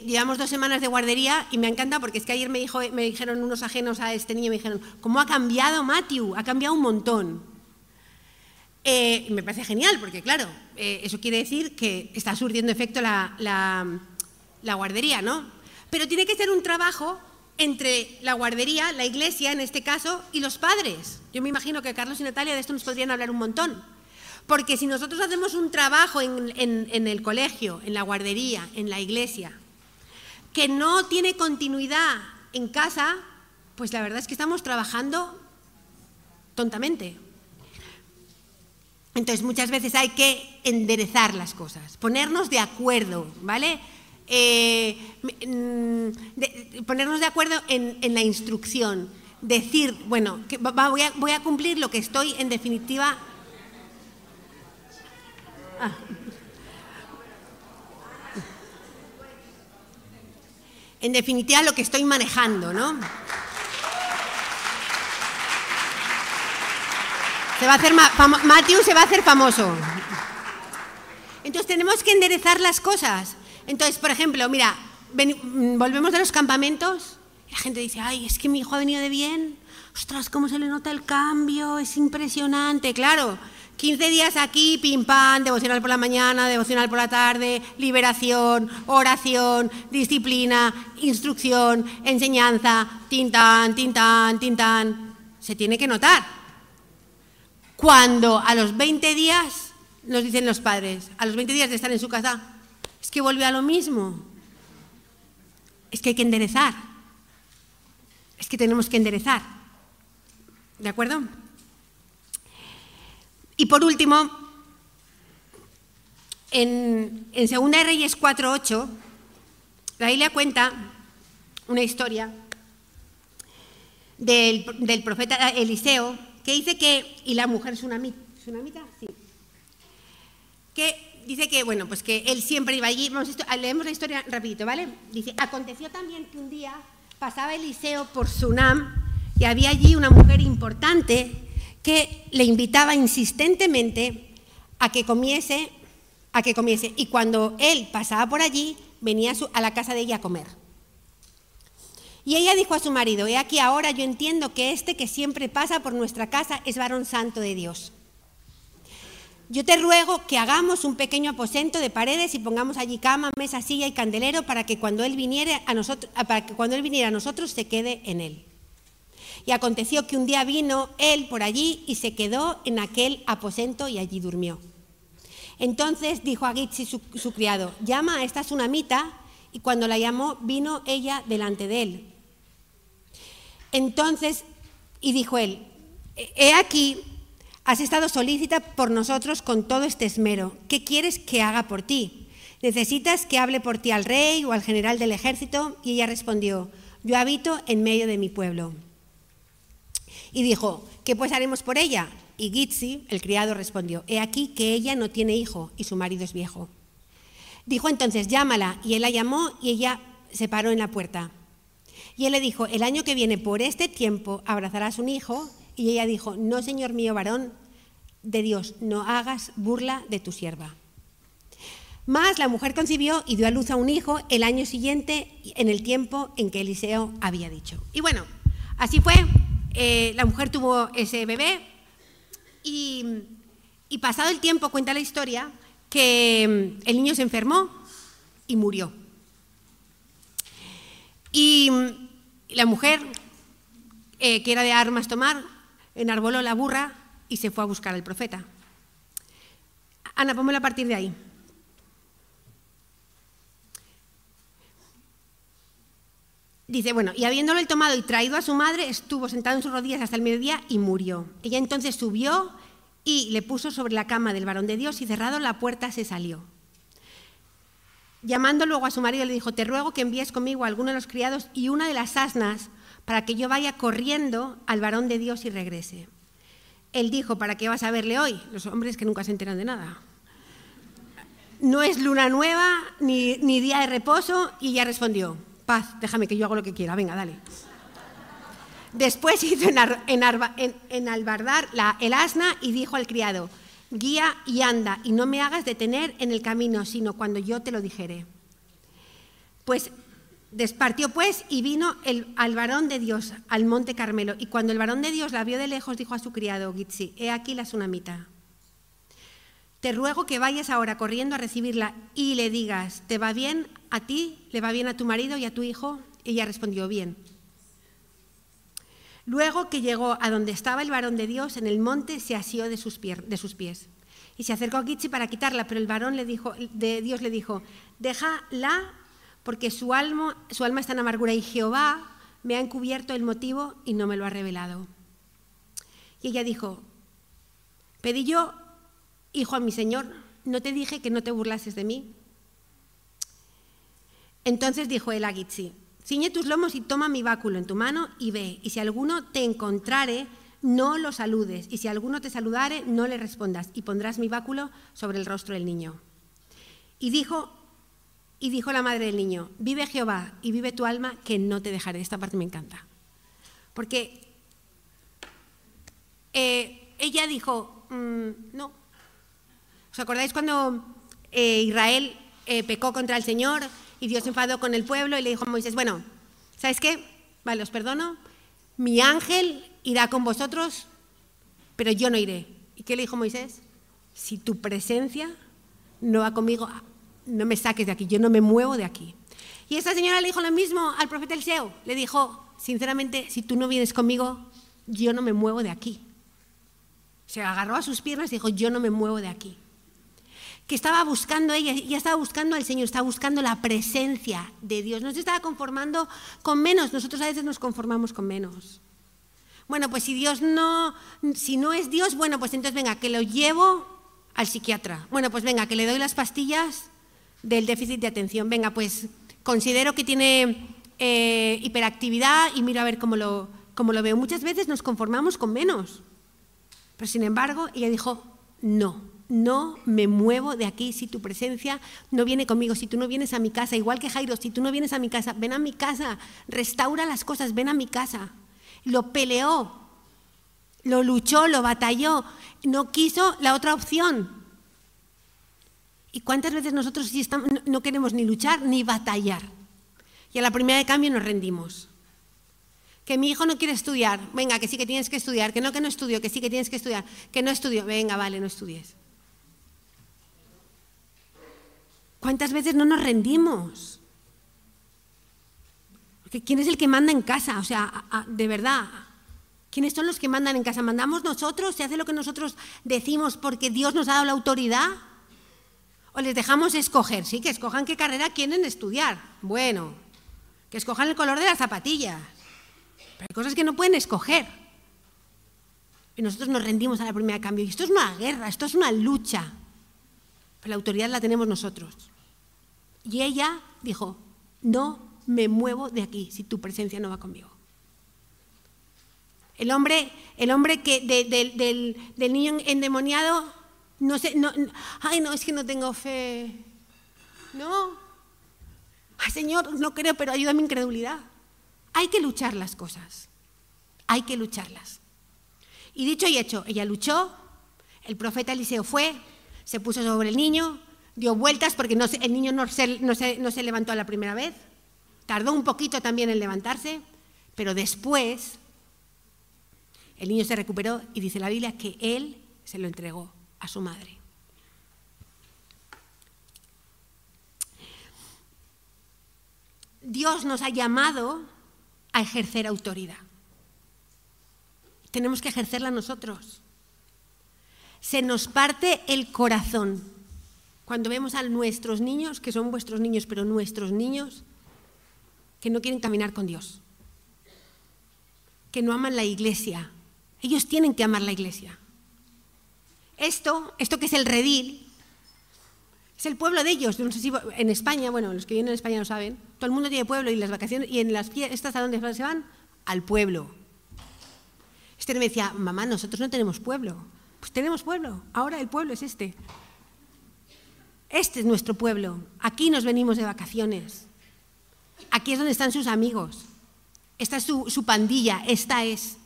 llevamos dos semanas de guardería y me encanta porque es que ayer me, dijo, me dijeron unos ajenos a este niño, me dijeron, ¿cómo ha cambiado Matthew? Ha cambiado un montón. Eh, me parece genial porque, claro, eh, eso quiere decir que está surtiendo efecto la, guardería, ¿no? Pero tiene que ser un trabajo entre la guardería, la iglesia en este caso, y los padres. Yo me imagino que Carlos y Natalia de esto nos podrían hablar un montón. Porque si nosotros hacemos un trabajo en, el colegio, en la guardería, en la iglesia, que no tiene continuidad en casa, pues la verdad es que estamos trabajando tontamente. Entonces muchas veces hay que enderezar las cosas, ponernos de acuerdo, ¿vale? Eh, de, ponernos de acuerdo en, en, la instrucción, decir, bueno, voy a cumplir lo que estoy en definitiva Ah. En definitiva, lo que estoy manejando, ¿no? Se va a hacer Matthew se va a hacer famoso. Entonces tenemos que enderezar las cosas. Entonces, por ejemplo, mira, ven, volvemos de los campamentos y la gente dice, ay, es que mi hijo ha venido de bien. Ostras, cómo se le nota el cambio, es impresionante. Claro, 15 días aquí, pim pam, devocional por la mañana, devocional por la tarde, liberación, oración, disciplina, instrucción, enseñanza, tintán, tintán, tintán. Se tiene que notar. Cuando a los 20 días, nos dicen los padres, a los 20 días de estar en su casa, es que vuelve a lo mismo. Es que hay que enderezar. Es que tenemos que enderezar. ¿De acuerdo? Y por último, en, en Segunda de Reyes 4.8, la Biblia cuenta una historia del, del, profeta Eliseo que dice que, y la mujer tsunamita, ¿tsunamita? Sí, que dice que, bueno, pues que él siempre iba allí, vamos a, leemos la historia rapidito, ¿vale? Dice, aconteció también que un día pasaba Eliseo por Sunam y había allí una mujer importante que le invitaba insistentemente a que comiese, a que comiese. Y cuando él pasaba por allí, venía a la casa de ella a comer. Y ella dijo a su marido, he aquí ahora yo entiendo que este que siempre pasa por nuestra casa es varón santo de Dios. Yo te ruego que hagamos un pequeño aposento de paredes y pongamos allí cama, mesa, silla y candelero para que cuando él viniera a nosotros, para que cuando él viniera a nosotros se quede en él. Y aconteció que un día vino él por allí y se quedó en aquel aposento y allí durmió. Entonces dijo a Gitsi su, criado, llama a esta tsunamita, y cuando la llamó vino ella delante de él. Entonces, y dijo él, he aquí, has estado solícita por nosotros con todo este esmero. ¿Qué quieres que haga por ti? ¿Necesitas que hable por ti al rey o al general del ejército? Y ella respondió, yo habito en medio de mi pueblo. Y dijo, ¿qué pues haremos por ella? Y Gitzi, el criado, respondió, he aquí que ella no tiene hijo y su marido es viejo. Dijo entonces, llámala. Y él la llamó y ella se paró en la puerta. Y él le dijo, el año que viene por este tiempo abrazarás un hijo. Y ella dijo, no, señor mío, varón de Dios, no hagas burla de tu sierva. Más la mujer concibió y dio a luz a un hijo el año siguiente, en el tiempo en que Eliseo había dicho. Y bueno, así fue. Eh, la mujer tuvo ese bebé y, pasado el tiempo, cuenta la historia, que mm, el niño se enfermó y murió. Y la mujer, eh, que era de armas tomar, enarboló la burra y se fue a buscar al profeta. Ana, pónmelo a partir de ahí. Dice, bueno, y habiéndolo el tomado y traído a su madre, estuvo sentado en sus rodillas hasta el mediodía y murió. Ella entonces subió y le puso sobre la cama del varón de Dios y cerrado la puerta se salió. Llamando luego a su marido le dijo, te ruego que envíes conmigo a alguno de los criados y una de las asnas para que yo vaya corriendo al varón de Dios y regrese. Él dijo, ¿para qué vas a verle hoy? Los hombres que nunca se enteran de nada. No es luna nueva ni, día de reposo y ella respondió, paz, déjame que yo hago lo que quiera, venga, dale. Después hizo en, albardar el asna y dijo al criado, guía y anda, y no me hagas detener en el camino, sino cuando yo te lo dijere. Pues despartió pues y vino el, al varón de Dios al monte Carmelo, y cuando el varón de Dios la vio de lejos, dijo a su criado, Gitzi, he aquí la tsunamita. Te ruego que vayas ahora corriendo a recibirla y le digas, ¿te va bien a ti? ¿Le va bien a tu marido y a tu hijo? Ella respondió, bien. Luego que llegó a donde estaba el varón de Dios, en el monte se asió de sus, pies. Y se acercó a Gitzi para quitarla, pero el varón le dijo, de Dios le dijo, déjala porque su alma, su alma está en amargura y Jehová me ha encubierto el motivo y no me lo ha revelado. Y ella dijo, pedí yo, hijo a mi Señor, ¿no te dije que no te burlases de mí? Entonces dijo él a Gitzi, Ciñe tus lomos y toma mi báculo en tu mano y ve, y si alguno te encontrare, no lo saludes, y si alguno te saludare, no le respondas, y pondrás mi báculo sobre el rostro del niño. Y dijo, y dijo la madre del niño, vive Jehová y vive tu alma, que no te dejaré. Esta parte me encanta. Porque eh, ella dijo, mm, no. ¿Os acordáis cuando eh, Israel eh, pecó contra el Señor y Dios se enfadó con el pueblo y le dijo a Moisés, bueno, ¿sabes qué? Vale, os perdono, mi ángel irá con vosotros, pero yo no iré. ¿Y qué le dijo Moisés? Si tu presencia no va conmigo, no me saques de aquí, yo no me muevo de aquí. Y esta señora le dijo lo mismo al profeta Eliseo. Le dijo, sinceramente, si tú no vienes conmigo, yo no me muevo de aquí. Se agarró a sus piernas y dijo, yo no me muevo de aquí que estaba buscando ella, ya estaba buscando al Señor, estaba buscando la presencia de Dios. No se estaba conformando con menos, nosotros a veces nos conformamos con menos. Bueno, pues si Dios no, si no es Dios, bueno, pues entonces venga, que lo llevo al psiquiatra. Bueno, pues venga, que le doy las pastillas del déficit de atención. Venga, pues considero que tiene eh, hiperactividad y miro a ver cómo lo, cómo lo veo. Muchas veces nos conformamos con menos. Pero sin embargo, ella dijo, no, no me muevo de aquí si tu presencia no viene conmigo, si tú no vienes a mi casa, igual que Jairo, si tú no vienes a mi casa, ven a mi casa, restaura las cosas, ven a mi casa. lo peleó, lo luchó, lo batalló, no quiso la otra opción. ¿Y cuántas veces nosotros no queremos ni luchar ni batallar? Y a la primera de cambio nos rendimos. Que mi hijo no quiere estudiar, venga, que sí que tienes que estudiar, que no, que no estudio, que sí que tienes que estudiar, que no estudio, venga, vale, no estudies. ¿Cuántas veces no nos rendimos? Porque ¿quién es el que manda en casa? O sea, de verdad, ¿quiénes son los que mandan en casa? ¿Mandamos nosotros? ¿Se hace lo que nosotros decimos porque Dios nos ha dado la autoridad? ¿O les dejamos escoger? Sí, que escojan qué carrera quieren estudiar. Bueno, que escojan el color de las zapatillas. Pero hay cosas que no pueden escoger. Y nosotros nos rendimos a la primera cambio. Y esto es una guerra, esto es una lucha. Pero la autoridad la tenemos nosotros. Y ella dijo, no me muevo de aquí si tu presencia no va conmigo. El hombre, el hombre que del, niño endemoniado, no sé, no, ay no, es que no tengo fe. No. Ay Señor, no creo, pero ayúdame mi incredulidad. Hay que luchar las cosas. Hay que lucharlas. Y dicho y hecho, ella luchó, el profeta Eliseo fue, se puso sobre el niño, dio vueltas porque el niño no se, levantó la primera vez, tardó un poquito también en levantarse, pero después el niño se recuperó y dice la Biblia que él se lo entregó a su madre. Dios nos ha llamado a ejercer autoridad. Tenemos que ejercerla nosotros. Se nos parte el corazón cuando vemos a nuestros niños, que son vuestros niños, pero nuestros niños, que no quieren caminar con Dios, que no aman la iglesia. Ellos tienen que amar la iglesia. Esto, esto que es el redil, es el pueblo de ellos. No sé si en España, bueno, los que vienen en España lo saben, todo el mundo tiene pueblo y las vacaciones, y en las fiestas, ¿a dónde se van? Al pueblo. Este me decía, mamá, nosotros no tenemos pueblo. Pues tenemos pueblo, ahora el pueblo es este. Este es nuestro pueblo. Aquí nos venimos de vacaciones. Aquí es donde están sus amigos. Esta es su, pandilla, esta es.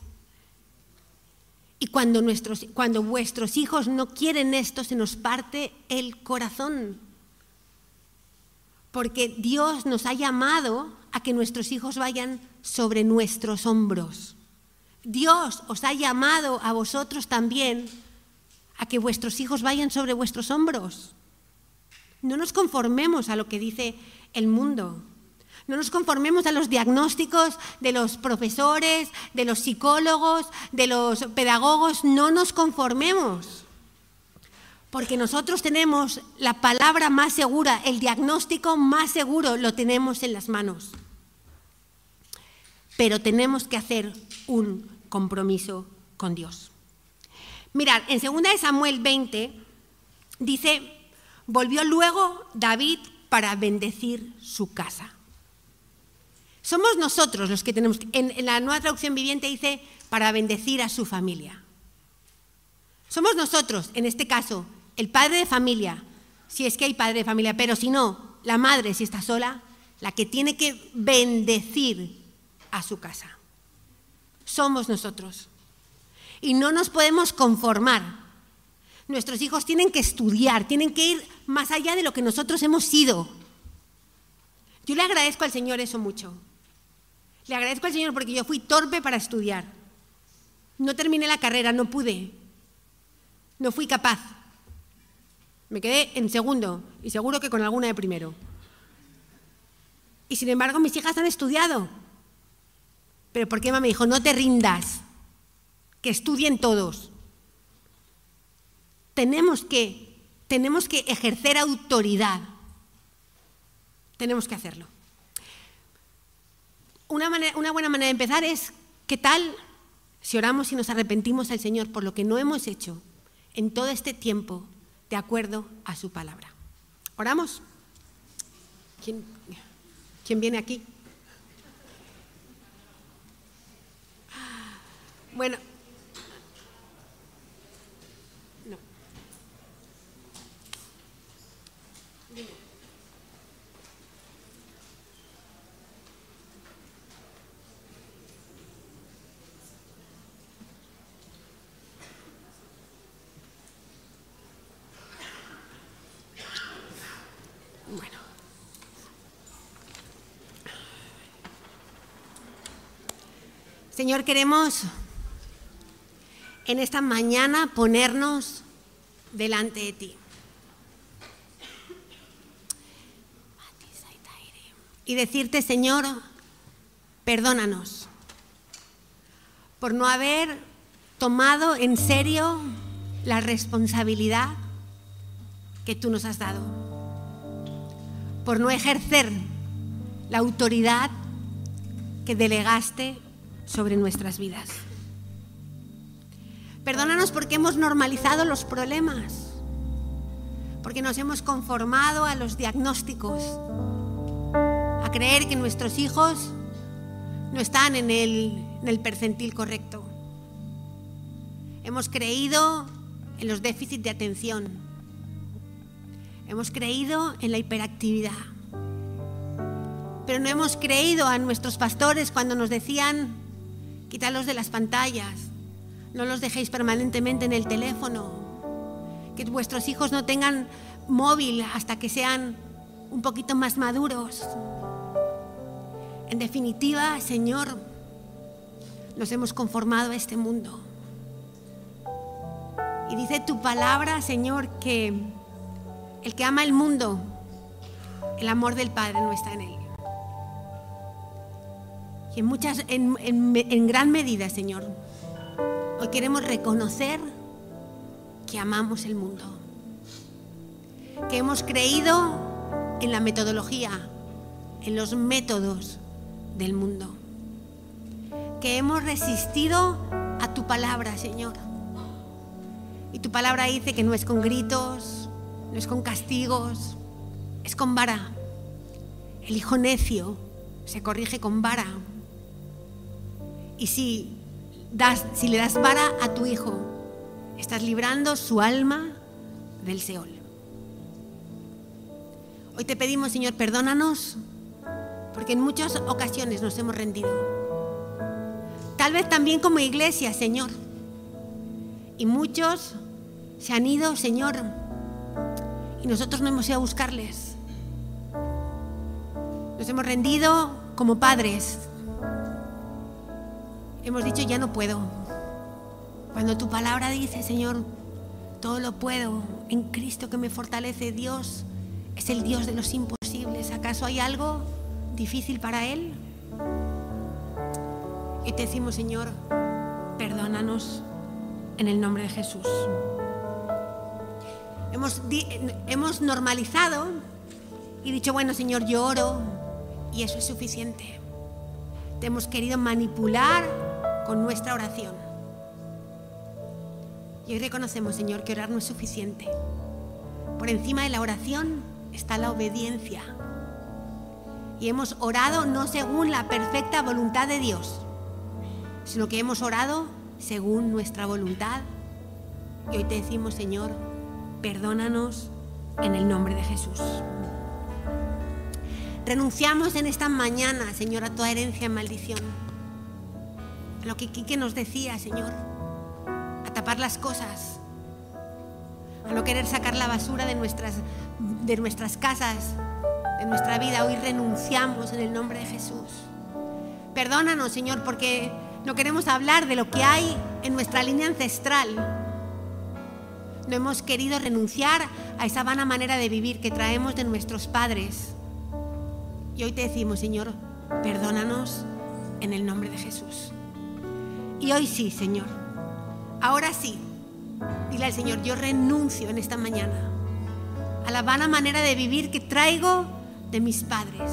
Y cuando, nuestros, cuando vuestros hijos no quieren esto, se nos parte el corazón. Porque Dios nos ha llamado a que nuestros hijos vayan sobre nuestros hombros. Dios os ha llamado a vosotros también a que vuestros hijos vayan sobre vuestros hombros. No nos conformemos a lo que dice el mundo. No nos conformemos a los diagnósticos de los profesores, de los psicólogos, de los pedagogos, no nos conformemos. Porque nosotros tenemos la palabra más segura, el diagnóstico más seguro lo tenemos en las manos. Pero tenemos que hacer un compromiso con Dios. Mirad, en 2 Samuel 20 dice, volvió luego David para bendecir su casa. Somos nosotros los que tenemos, en, la nueva traducción viviente dice, para bendecir a su familia. Somos nosotros, en este caso, el padre de familia, si es que hay padre de familia, pero si no, la madre, si está sola, la que tiene que bendecir a su casa. Somos nosotros. Y no nos podemos conformar. Nuestros hijos tienen que estudiar, tienen que ir más allá de lo que nosotros hemos sido. Yo le agradezco al Señor eso mucho. Le agradezco al Señor porque yo fui torpe para estudiar. No terminé la carrera, no pude. No fui capaz. Me quedé en segundo y seguro que con alguna de primero. Y sin embargo mis hijas han estudiado. Pero ¿por qué mamá me dijo, no te rindas, que estudien todos? Tenemos que, tenemos que ejercer autoridad. Tenemos que hacerlo una, buena manera de empezar es, ¿qué tal si oramos y nos arrepentimos al Señor por lo que no hemos hecho en todo este tiempo de acuerdo a su palabra? ¿Oramos? ¿Quién, viene aquí? Bueno. Señor, queremos en esta mañana ponernos delante de ti. Y decirte, Señor, perdónanos por no haber tomado en serio la responsabilidad que tú nos has dado, por no ejercer la autoridad que delegaste sobre nuestras vidas. Perdónanos porque hemos normalizado los problemas, porque nos hemos conformado a los diagnósticos, a creer que nuestros hijos no están en el, en el percentil correcto. Hemos creído en los déficits de atención. Hemos creído en la hiperactividad. Pero no hemos creído a nuestros pastores cuando nos decían, quítalos de las pantallas, no los dejéis permanentemente en el teléfono. Que vuestros hijos no tengan móvil hasta que sean un poquito más maduros. En definitiva, Señor, nos hemos conformado a este mundo. Y dice tu palabra, Señor, que el que ama el mundo, el amor del Padre no está en él. Y en, muchas, en, en gran medida, Señor, Hoy queremos reconocer que amamos el mundo, que hemos creído en la metodología, en los métodos del mundo, que hemos resistido a tu palabra, Señor. Y tu palabra dice que no es con gritos, no es con castigos, es con vara. El hijo necio se corrige con vara. Y si le das vara a tu hijo, estás librando su alma del Seol. Hoy te pedimos, Señor, perdónanos, porque en muchas ocasiones nos hemos rendido. Tal vez también como iglesia, Señor. Y muchos se han ido, Señor, y nosotros no hemos ido a buscarles. Nos hemos rendido como padres, hemos dicho, ya no puedo. Cuando tu palabra dice, Señor, todo lo puedo en Cristo que me fortalece, Dios es el Dios de los imposibles. ¿Acaso hay algo difícil para Él? Y te decimos, Señor, perdónanos en el nombre de Jesús. Hemos, hemos normalizado y dicho, bueno, Señor, yo oro y eso es suficiente. Te hemos querido manipular con nuestra oración. Y hoy reconocemos, Señor, que orar no es suficiente. Por encima de la oración está la obediencia. Y hemos orado no según la perfecta voluntad de Dios, sino que hemos orado según nuestra voluntad. Y hoy te decimos, Señor, perdónanos en el nombre de Jesús. Renunciamos en esta mañana, Señor, a toda herencia y maldición lo que Quique nos decía, Señor, a tapar las cosas, a no querer sacar la basura de nuestras, de nuestras casas, de nuestra vida. Hoy renunciamos en el nombre de Jesús. Perdónanos, Señor, porque no queremos hablar de lo que hay en nuestra línea ancestral. No hemos querido renunciar a esa vana manera de vivir que traemos de nuestros padres. Y hoy te decimos, Señor, perdónanos en el nombre de Jesús. Y hoy sí, Señor. Ahora sí. Dile al Señor, yo renuncio en esta mañana a la vana manera de vivir que traigo de mis padres.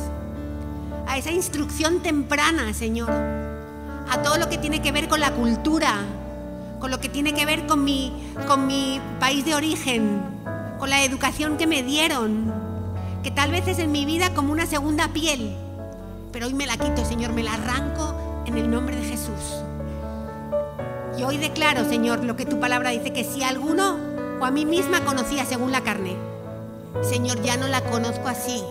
A esa instrucción temprana, Señor. A todo lo que tiene que ver con la cultura, con lo que tiene que ver con mi, con mi país de origen, con la educación que me dieron, que tal vez es en mi vida como una segunda piel, pero hoy me la quito, Señor, me la arranco en el nombre de Jesús. Y hoy declaro, Señor, lo que tu palabra dice, que si alguno o a mí misma conocía según la carne, Señor, ya no la conozco así.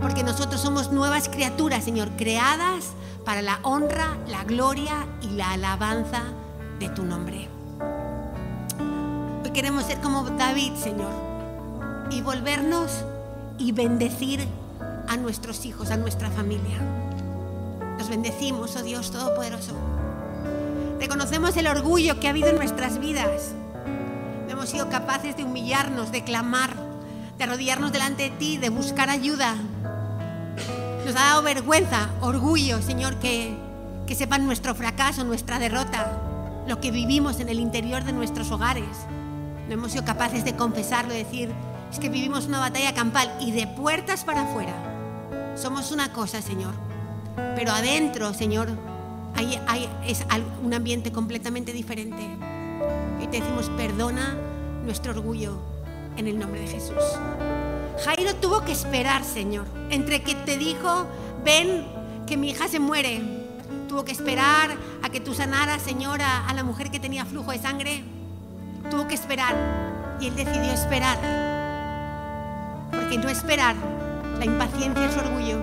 Porque nosotros somos nuevas criaturas, Señor, creadas para la honra, la gloria y la alabanza de tu nombre. Hoy queremos ser como David, Señor, y volvernos y bendecir a nuestros hijos, a nuestra familia. Los bendecimos, oh Dios Todopoderoso. Reconocemos el orgullo que ha habido en nuestras vidas. No hemos sido capaces de humillarnos, de clamar, de arrodillarnos delante de ti, de buscar ayuda. Nos ha dado vergüenza, orgullo, Señor, que, que sepan nuestro fracaso, nuestra derrota, lo que vivimos en el interior de nuestros hogares. No hemos sido capaces de confesarlo, de decir, es que vivimos una batalla campal y de puertas para afuera. Somos una cosa, Señor. Pero adentro, Señor, hay, hay, es un ambiente completamente diferente. Y te decimos, perdona nuestro orgullo en el nombre de Jesús. Jairo tuvo que esperar, Señor, entre que te dijo, ven, que mi hija se muere. Tuvo que esperar a que tú sanaras, Señor, a, a la mujer que tenía flujo de sangre. Tuvo que esperar. Y él decidió esperar. Porque no esperar, la impaciencia es orgullo.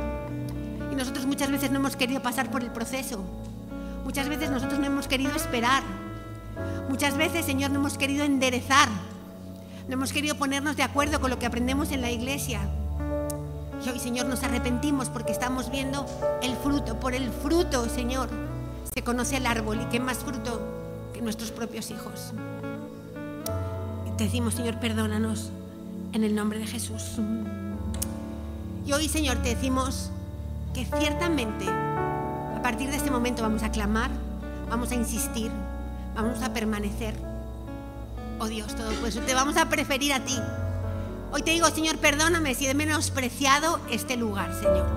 Y nosotros muchas veces no hemos querido pasar por el proceso. Muchas veces nosotros no hemos querido esperar. Muchas veces, Señor, no hemos querido enderezar. No hemos querido ponernos de acuerdo con lo que aprendemos en la iglesia. Y hoy, Señor, nos arrepentimos porque estamos viendo el fruto. Por el fruto, Señor, se conoce el árbol y qué más fruto que nuestros propios hijos. Te decimos, Señor, perdónanos en el nombre de Jesús. Y hoy, Señor, te decimos que ciertamente partir de este momento vamos a clamar, vamos a insistir, vamos a permanecer. Oh Dios, todo pues te vamos a preferir a ti. Hoy te digo, Señor, perdóname si he menospreciado este lugar, Señor.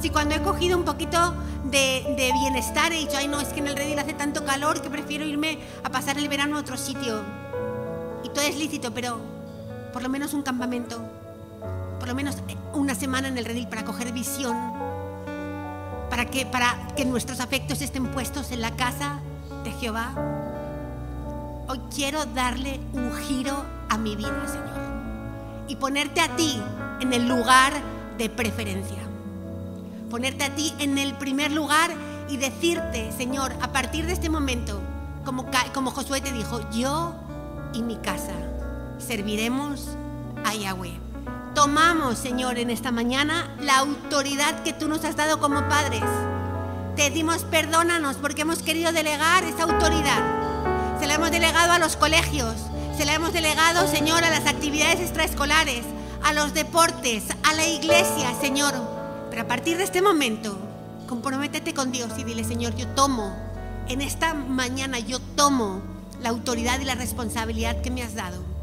Si cuando he cogido un poquito de, de, bienestar he dicho, ay no, es que en el redil hace tanto calor que prefiero irme a pasar el verano a otro sitio. Y todo es lícito, pero por lo menos un campamento, por lo menos una semana en el redil para coger visión, para que, nuestros afectos estén puestos en la casa de Jehová. Hoy quiero darle un giro a mi vida, Señor, y ponerte a ti en el lugar de preferencia. Ponerte a ti en el primer lugar y decirte, Señor, a partir de este momento, como, como Josué te dijo, yo y mi casa serviremos a Yahweh. Tomamos, Señor, en esta mañana la autoridad que tú nos has dado como padres. Te decimos perdónanos porque hemos querido delegar esa autoridad. Se la hemos delegado a los colegios, se la hemos delegado, Señor, a las actividades extraescolares, a los deportes, a la iglesia, Señor. Pero a partir de este momento, comprométete con Dios y dile, Señor, yo tomo, en esta mañana yo tomo la autoridad y la responsabilidad que me has dado.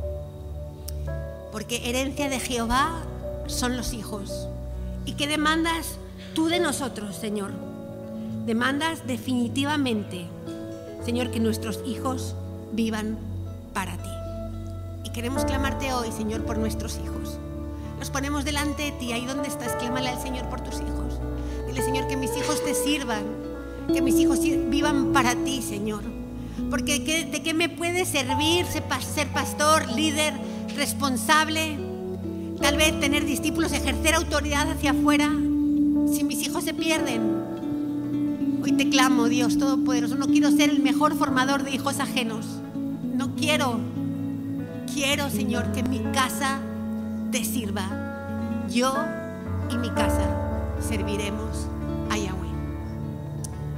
Porque herencia de Jehová son los hijos. ¿Y qué demandas tú de nosotros, Señor? Demandas definitivamente, Señor, que nuestros hijos vivan para ti. Y queremos clamarte hoy, Señor, por nuestros hijos. Los ponemos delante de ti, ahí donde estás, clámale al Señor por tus hijos. Dile, Señor, que mis hijos te sirvan, que mis hijos vivan para ti, Señor. Porque ¿de qué me puede servir ser pastor, líder, responsable? Tal vez tener discípulos, ejercer autoridad hacia afuera, si mis hijos se pierden. Hoy te clamo, Dios Todopoderoso, no quiero ser el mejor formador de hijos ajenos. No quiero. Quiero, Señor, que mi casa te sirva. Yo y mi casa serviremos